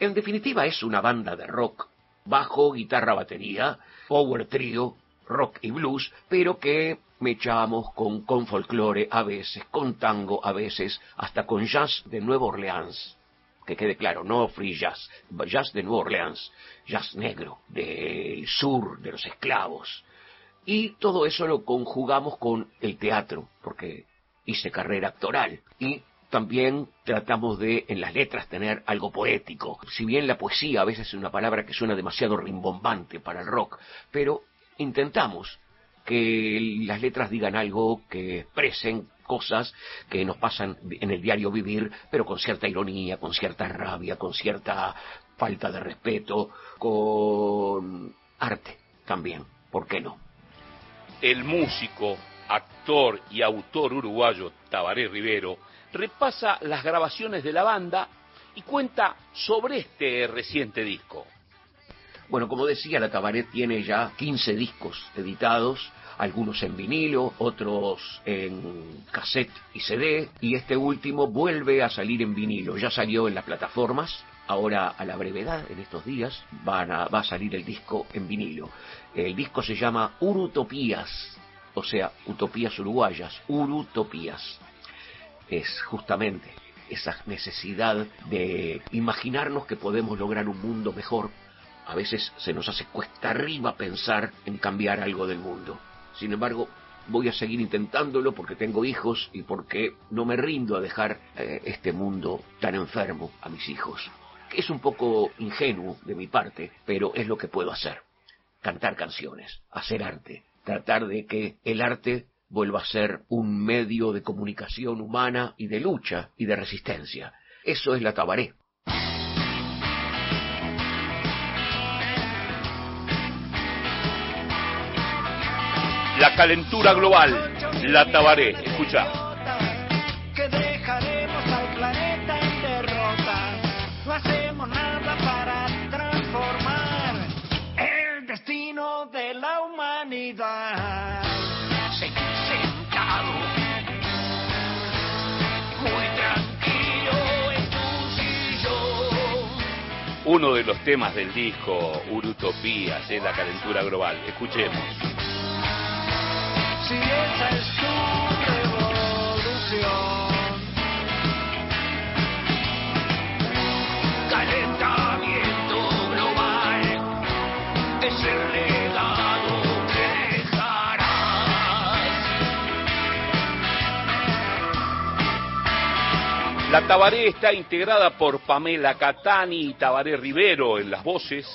En definitiva es una banda de rock, bajo, guitarra, batería, power trio, rock y blues, pero que me echamos con, con folclore a veces, con tango a veces, hasta con jazz de Nueva Orleans que quede claro, no free jazz, jazz de Nueva Orleans, jazz negro, del sur, de los esclavos. Y todo eso lo conjugamos con el teatro, porque hice carrera actoral. Y también tratamos de, en las letras, tener algo poético. Si bien la poesía a veces es una palabra que suena demasiado rimbombante para el rock, pero intentamos que las letras digan algo que expresen cosas que nos pasan en el diario vivir, pero con cierta ironía, con cierta rabia, con cierta falta de respeto, con arte también, ¿por qué no? El músico, actor y autor uruguayo Tabaré Rivero repasa las grabaciones de la banda y cuenta sobre este reciente disco. Bueno, como decía, la Tabaré tiene ya 15 discos editados, algunos en vinilo, otros en cassette y CD, y este último vuelve a salir en vinilo, ya salió en las plataformas, ahora a la brevedad, en estos días, van a, va a salir el disco en vinilo. El disco se llama Urutopías, o sea, utopías uruguayas, urutopías. Es justamente esa necesidad de imaginarnos que podemos lograr un mundo mejor. A veces se nos hace cuesta arriba pensar en cambiar algo del mundo. Sin embargo, voy a seguir intentándolo porque tengo hijos y porque no me rindo a dejar eh, este mundo tan enfermo a mis hijos. Es un poco ingenuo de mi parte, pero es lo que puedo hacer. Cantar canciones, hacer arte, tratar de que el arte vuelva a ser un medio de comunicación humana y de lucha y de resistencia. Eso es la tabaré. La calentura global, la tabaré, escucha. Que dejaremos al planeta en derrota. No hacemos nada para transformar el destino de la humanidad. Seguir sentado, muy tranquilo en tu sillón. Uno de los temas del disco Urutopías es la calentura global. Escuchemos. La Tabaré está integrada por Pamela Catani y Tabaré Rivero en las voces,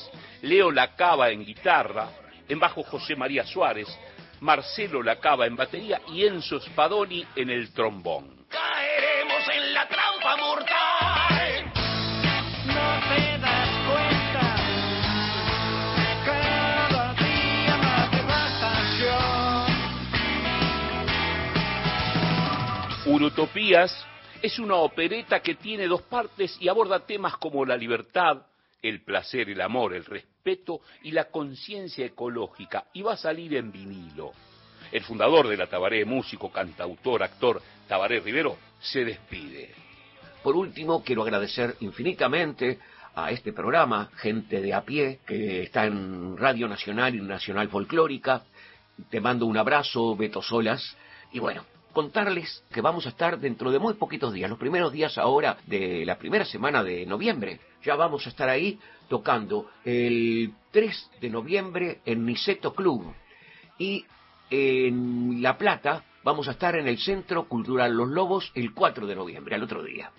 Leo Lacaba en guitarra, en bajo José María Suárez, Marcelo Lacaba en batería y Enzo Spadoni en el trombón. Caeremos en la trampa mortal. No te das cuenta. Cada día más devastación. Urutopías es una opereta que tiene dos partes y aborda temas como la libertad, el placer, el amor, el respeto y la conciencia ecológica y va a salir en vinilo. El fundador de la Tabaré, músico, cantautor, actor Tabaré Rivero, se despide. Por último, quiero agradecer infinitamente a este programa, gente de a pie, que está en Radio Nacional y Nacional Folclórica. Te mando un abrazo, Beto Solas. Y bueno, contarles que vamos a estar dentro de muy poquitos días, los primeros días ahora de la primera semana de noviembre. Ya vamos a estar ahí tocando el 3 de noviembre en Niceto Club. Y en La Plata vamos a estar en el Centro Cultural Los Lobos el 4 de noviembre, al otro día.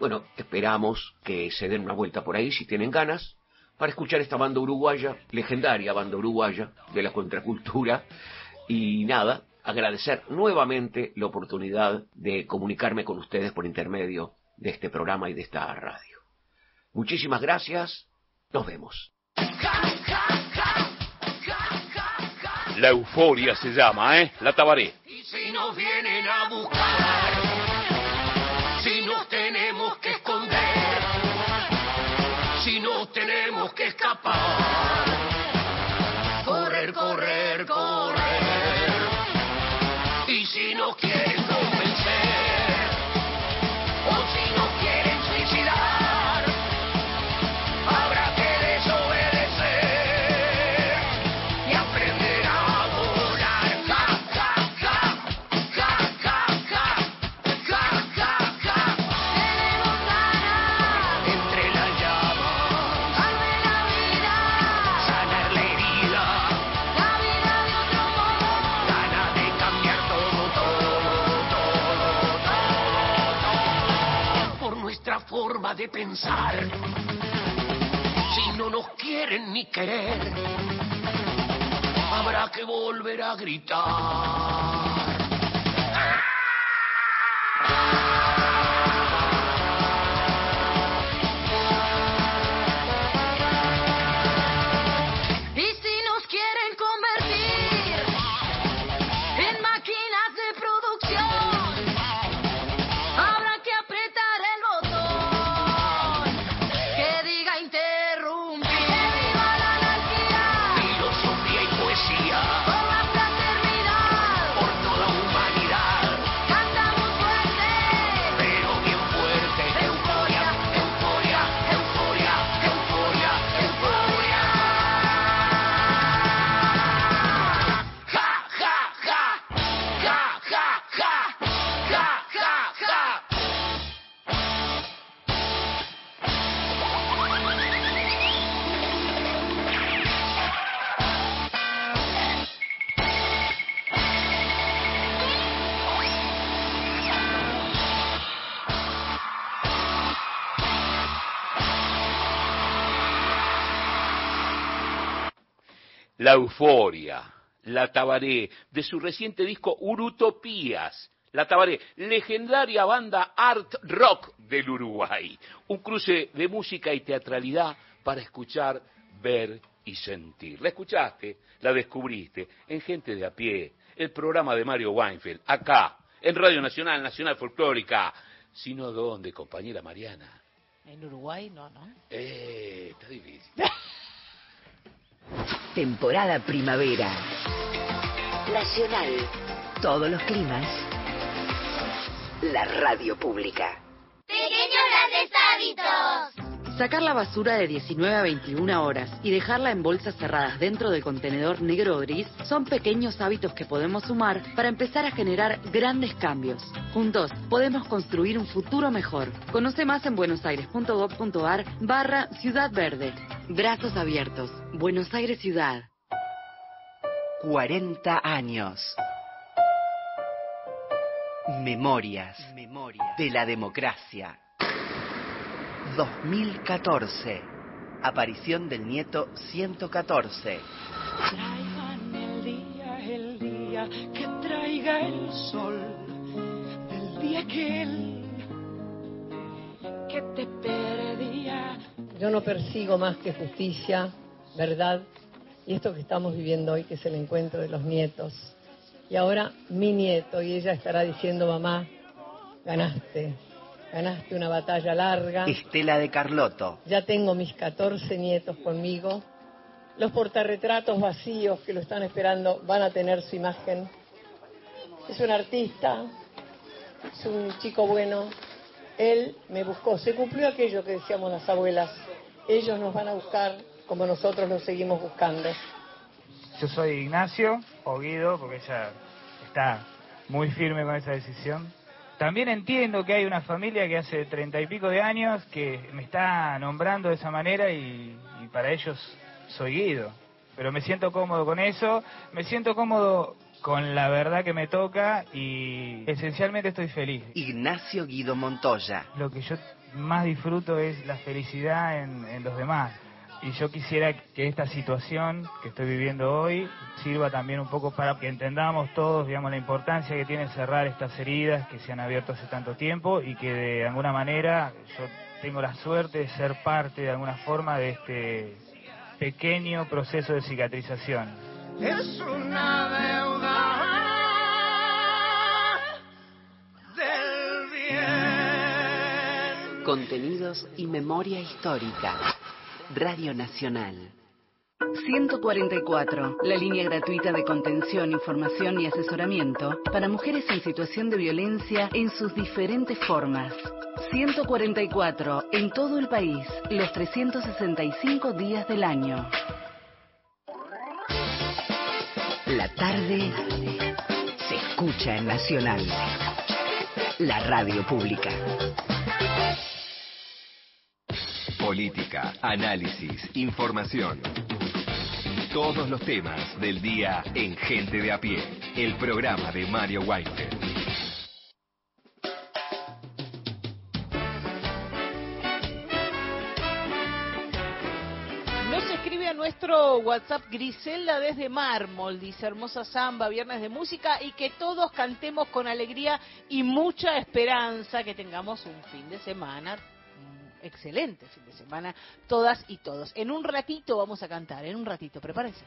Bueno, esperamos que se den una vuelta por ahí si tienen ganas para escuchar esta banda uruguaya, legendaria banda uruguaya de la contracultura. Y nada, agradecer nuevamente la oportunidad de comunicarme con ustedes por intermedio de este programa y de esta radio. Muchísimas gracias, nos vemos. La euforia se llama, ¿eh? La Tabaré. Y si nos vienen a buscar, si nos tenemos que esconder, si nos tenemos que escapar, correr, correr, correr. okay. De pensar. Si no nos quieren ni querer, habrá que volver a gritar. La Euforia, La Tabaré, de su reciente disco Urutopías. La Tabaré, legendaria banda art rock del Uruguay. Un cruce de música y teatralidad para escuchar, ver y sentir. La escuchaste, la descubriste en Gente de a pie, el programa de Mario Weinfeld, acá, en Radio Nacional, Nacional Folclórica. Sino dónde, compañera Mariana. En Uruguay no, ¿no? Eh, está difícil. Temporada primavera. Nacional. Todos los climas. La radio pública. Pequeños grandes hábitos. Sacar la basura de 19 a 21 horas y dejarla en bolsas cerradas dentro del contenedor negro o gris son pequeños hábitos que podemos sumar para empezar a generar grandes cambios. Juntos podemos construir un futuro mejor. Conoce más en buenosaires.gov.ar barra Ciudad Verde. Brazos abiertos. Buenos Aires Ciudad. 40 años. Memorias de la democracia. 2014. Aparición del nieto 114. Traigan el día, el día que traiga el sol, el día que él, que te perdía. Yo no persigo más que justicia, verdad y esto que estamos viviendo hoy, que es el encuentro de los nietos. Y ahora mi nieto, y ella estará diciendo, mamá, ganaste, ganaste una batalla larga. Estela de Carlotto. Ya tengo mis 14 nietos conmigo. Los portarretratos vacíos que lo están esperando van a tener su imagen. Es un artista, es un chico bueno. Él me buscó. Se cumplió aquello que decíamos las abuelas. Ellos nos van a buscar como nosotros los seguimos buscando. Yo soy Ignacio, o Guido, porque ella está muy firme con esa decisión. También entiendo que hay una familia que hace treinta y pico de años que me está nombrando de esa manera y, y para ellos soy Guido. Pero me siento cómodo con eso, me siento cómodo con la verdad que me toca y esencialmente estoy feliz. Ignacio Guido Montoya. Lo que yo más disfruto es la felicidad en, en los demás. Y yo quisiera que esta situación que estoy viviendo hoy sirva también un poco para que entendamos todos, digamos, la importancia que tiene cerrar estas heridas que se han abierto hace tanto tiempo y que de alguna manera yo tengo la suerte de ser parte de alguna forma de este pequeño proceso de cicatrización. Es una deuda del bien. Contenidos y memoria histórica. Radio Nacional. 144, la línea gratuita de contención, información y asesoramiento para mujeres en situación de violencia en sus diferentes formas. 144, en todo el país, los 365 días del año. La tarde se escucha en Nacional. La radio pública. Política, análisis, información. Todos los temas del día en Gente de a pie. El programa de Mario Weinfeld. Nos escribe a nuestro WhatsApp Griselda desde Mármol, dice hermosa samba, viernes de música y que todos cantemos con alegría y mucha esperanza, que tengamos un fin de semana excelente fin de semana, todas y todos. En un ratito vamos a cantar, en un ratito, prepárense.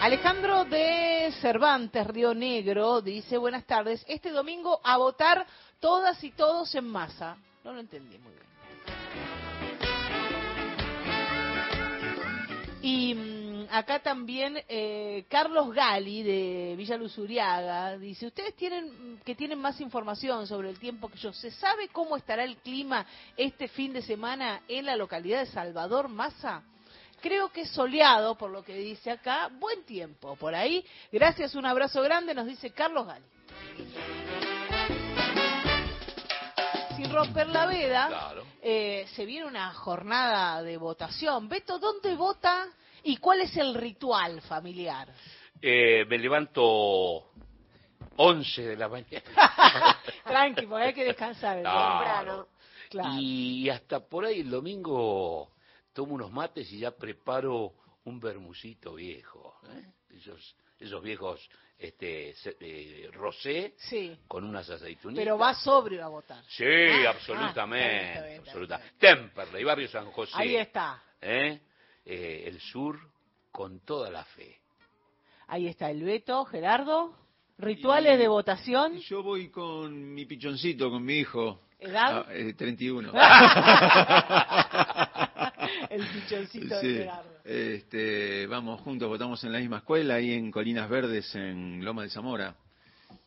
Alejandro de Cervantes, Río Negro, dice, buenas tardes, este domingo a votar todas y todos en masa. No lo entendí muy bien. Y mm, acá también eh, Carlos Gali de Villa Luzuriaga dice, ustedes tienen que tienen más información sobre el tiempo que yo. ¿Se sabe cómo estará el clima este fin de semana en la localidad de Salvador Massa? Creo que es soleado, por lo que dice acá. Buen tiempo por ahí. Gracias, un abrazo grande, nos dice Carlos Gali. Sin romper la veda, eh, se viene una jornada de votación. Beto, ¿dónde vota y cuál es el ritual familiar? Eh, me levanto 11 de la mañana. Tranqui, porque hay que descansar. No, temprano. Y hasta por ahí el domingo tomo unos mates y ya preparo un bermucito viejo. ¿eh? Esos, esos viejos este se- eh, rosé con unas aceitunitas. Pero va sobrio a votar. Sí, Ah, absolutamente. ah, está bien, está bien, está absoluta. Temperley, Barrio San José. Ahí está. ¿eh? Eh, el sur con toda la fe. Ahí está el veto, Gerardo. Rituales de votación. Yo voy con mi pichoncito, con mi hijo. ¿Edad? Ah, eh, 31. el pichoncito Sí. de Gerardo. Este, vamos juntos, votamos en la misma escuela, ahí en Colinas Verdes, en Loma de Zamora.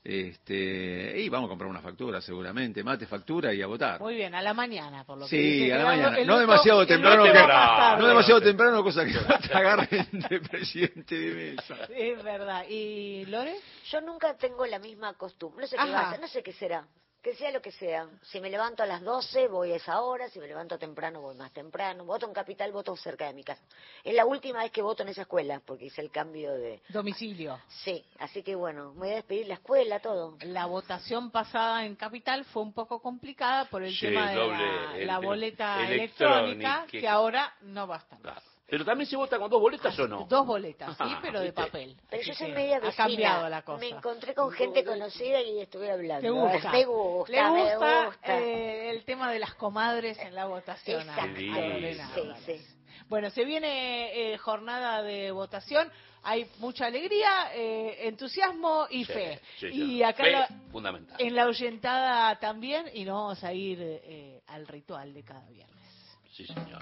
Este, y vamos a comprar una factura seguramente, mate factura y a votar. Muy bien, a la mañana, por lo que Sí, dice a la mañana. No otro- demasiado temprano, que- tarde. no demasiado temprano, cosa que te agarren de presidente de mesa. Es verdad. ¿Y Lore? Yo nunca tengo la misma costumbre. No sé qué Ajá. va a ser, no sé qué será. Que sea lo que sea. Si me levanto a las 12, voy a esa hora. Si me levanto temprano, voy más temprano. Voto en Capital, voto cerca de mi casa. Es la última vez que voto en esa escuela, porque hice el cambio de... Domicilio. Sí, así que bueno, me voy a despedir la escuela, todo. La votación pasada en Capital fue un poco complicada por el Sí, tema de doble, la, el- la el- boleta electrónica, electrónica, que- que ahora no va a estar. Pero también se vota con dos boletas o no? Dos boletas, sí, Ah, pero de papel. Pero yo soy media Ha vecina. cambiado la cosa. Me encontré con gente conocida y estuve hablando. ¿Te gusta? Me gusta, Le me gusta, gusta. eh, el tema de las comadres en la votación. Exacto. Sí. Bueno, se viene eh, jornada de votación. Hay mucha alegría, eh, entusiasmo y Sí, fe. sí, y acá Fe, la- fundamental. en la oyentada también. Y nos vamos a ir eh, al ritual de cada viernes. Sí, señor.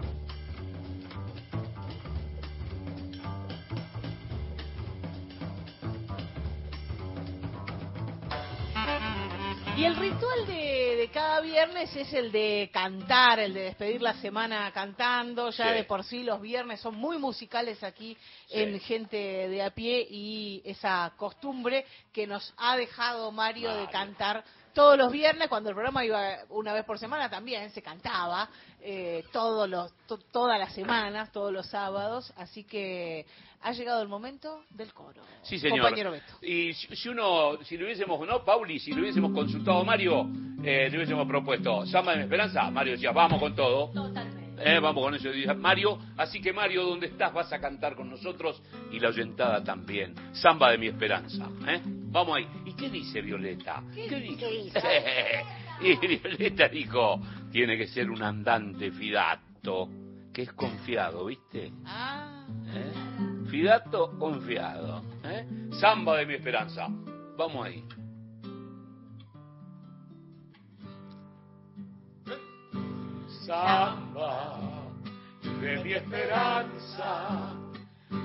Y el ritual de, de cada viernes es el de cantar, el de despedir la semana cantando. Ya Sí. de por sí los viernes son muy musicales aquí Sí. en Gente de a pie y esa costumbre que nos ha dejado Mario, de cantar todos los viernes, cuando el programa iba una vez por semana también se cantaba eh, todos los, to- todas las semanas, todos los sábados. Así que ha llegado el momento del coro. Sí, señor. Compañero Beto. Y si, si uno, si lo hubiésemos, ¿no, Pauli? Si lo hubiésemos consultado a Mario, eh, le hubiésemos propuesto Samba de mi Esperanza. Mario decía, vamos con todo. Eh, vamos con eso. Mario, así que Mario, ¿dónde estás? Vas a cantar con nosotros y la oyentada también. Samba de mi Esperanza. ¿eh? Vamos ahí. ¿Y qué dice Violeta? ¿Qué, dice? y Violeta dijo, tiene que ser un andante fidato, que es confiado, ¿viste? Ah. ¿Eh? Fidato confiado. ¿eh? Samba de mi esperanza. Vamos ahí. Samba de mi esperanza,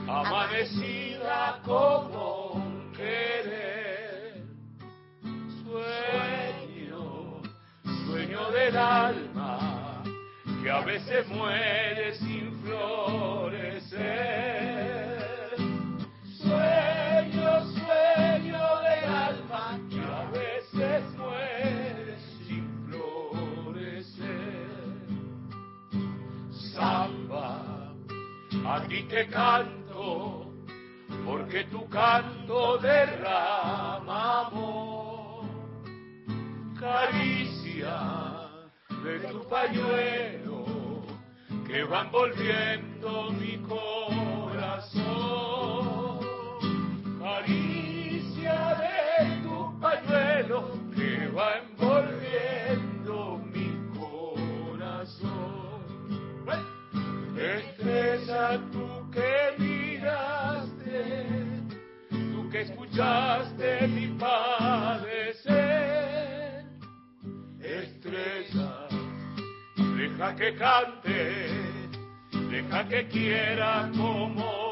amanecida como un querer. Sueño, del alma, que a veces muere sin florecer. Sueño, sueño del alma, que a veces muere sin florecer. Samba, a ti te canto, porque tu canto derrama amor. Caricia de tu pañuelo que va envolviendo mi corazón. Caricia de tu pañuelo que va envolviendo mi corazón. Estrella tú que miraste, tú que escuchaste mi padecer. Estrella, deja que cante, deja que quiera como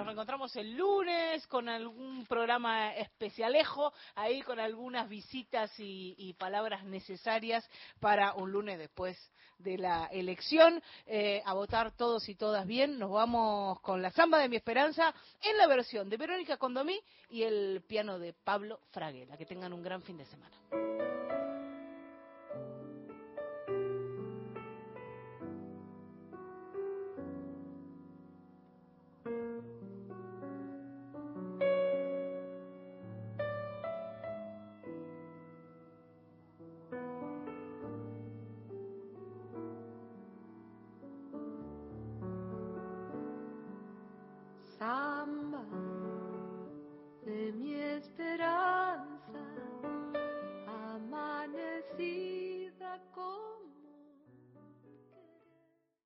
nos reencontramos el lunes con algún programa especialejo, ahí con algunas visitas y, palabras necesarias para un lunes después de la elección. Eh, a votar todos y todas bien. Nos vamos con la samba de mi esperanza en la versión de Verónica Condomí y el piano de Pablo Fraguela. Que tengan un gran fin de semana.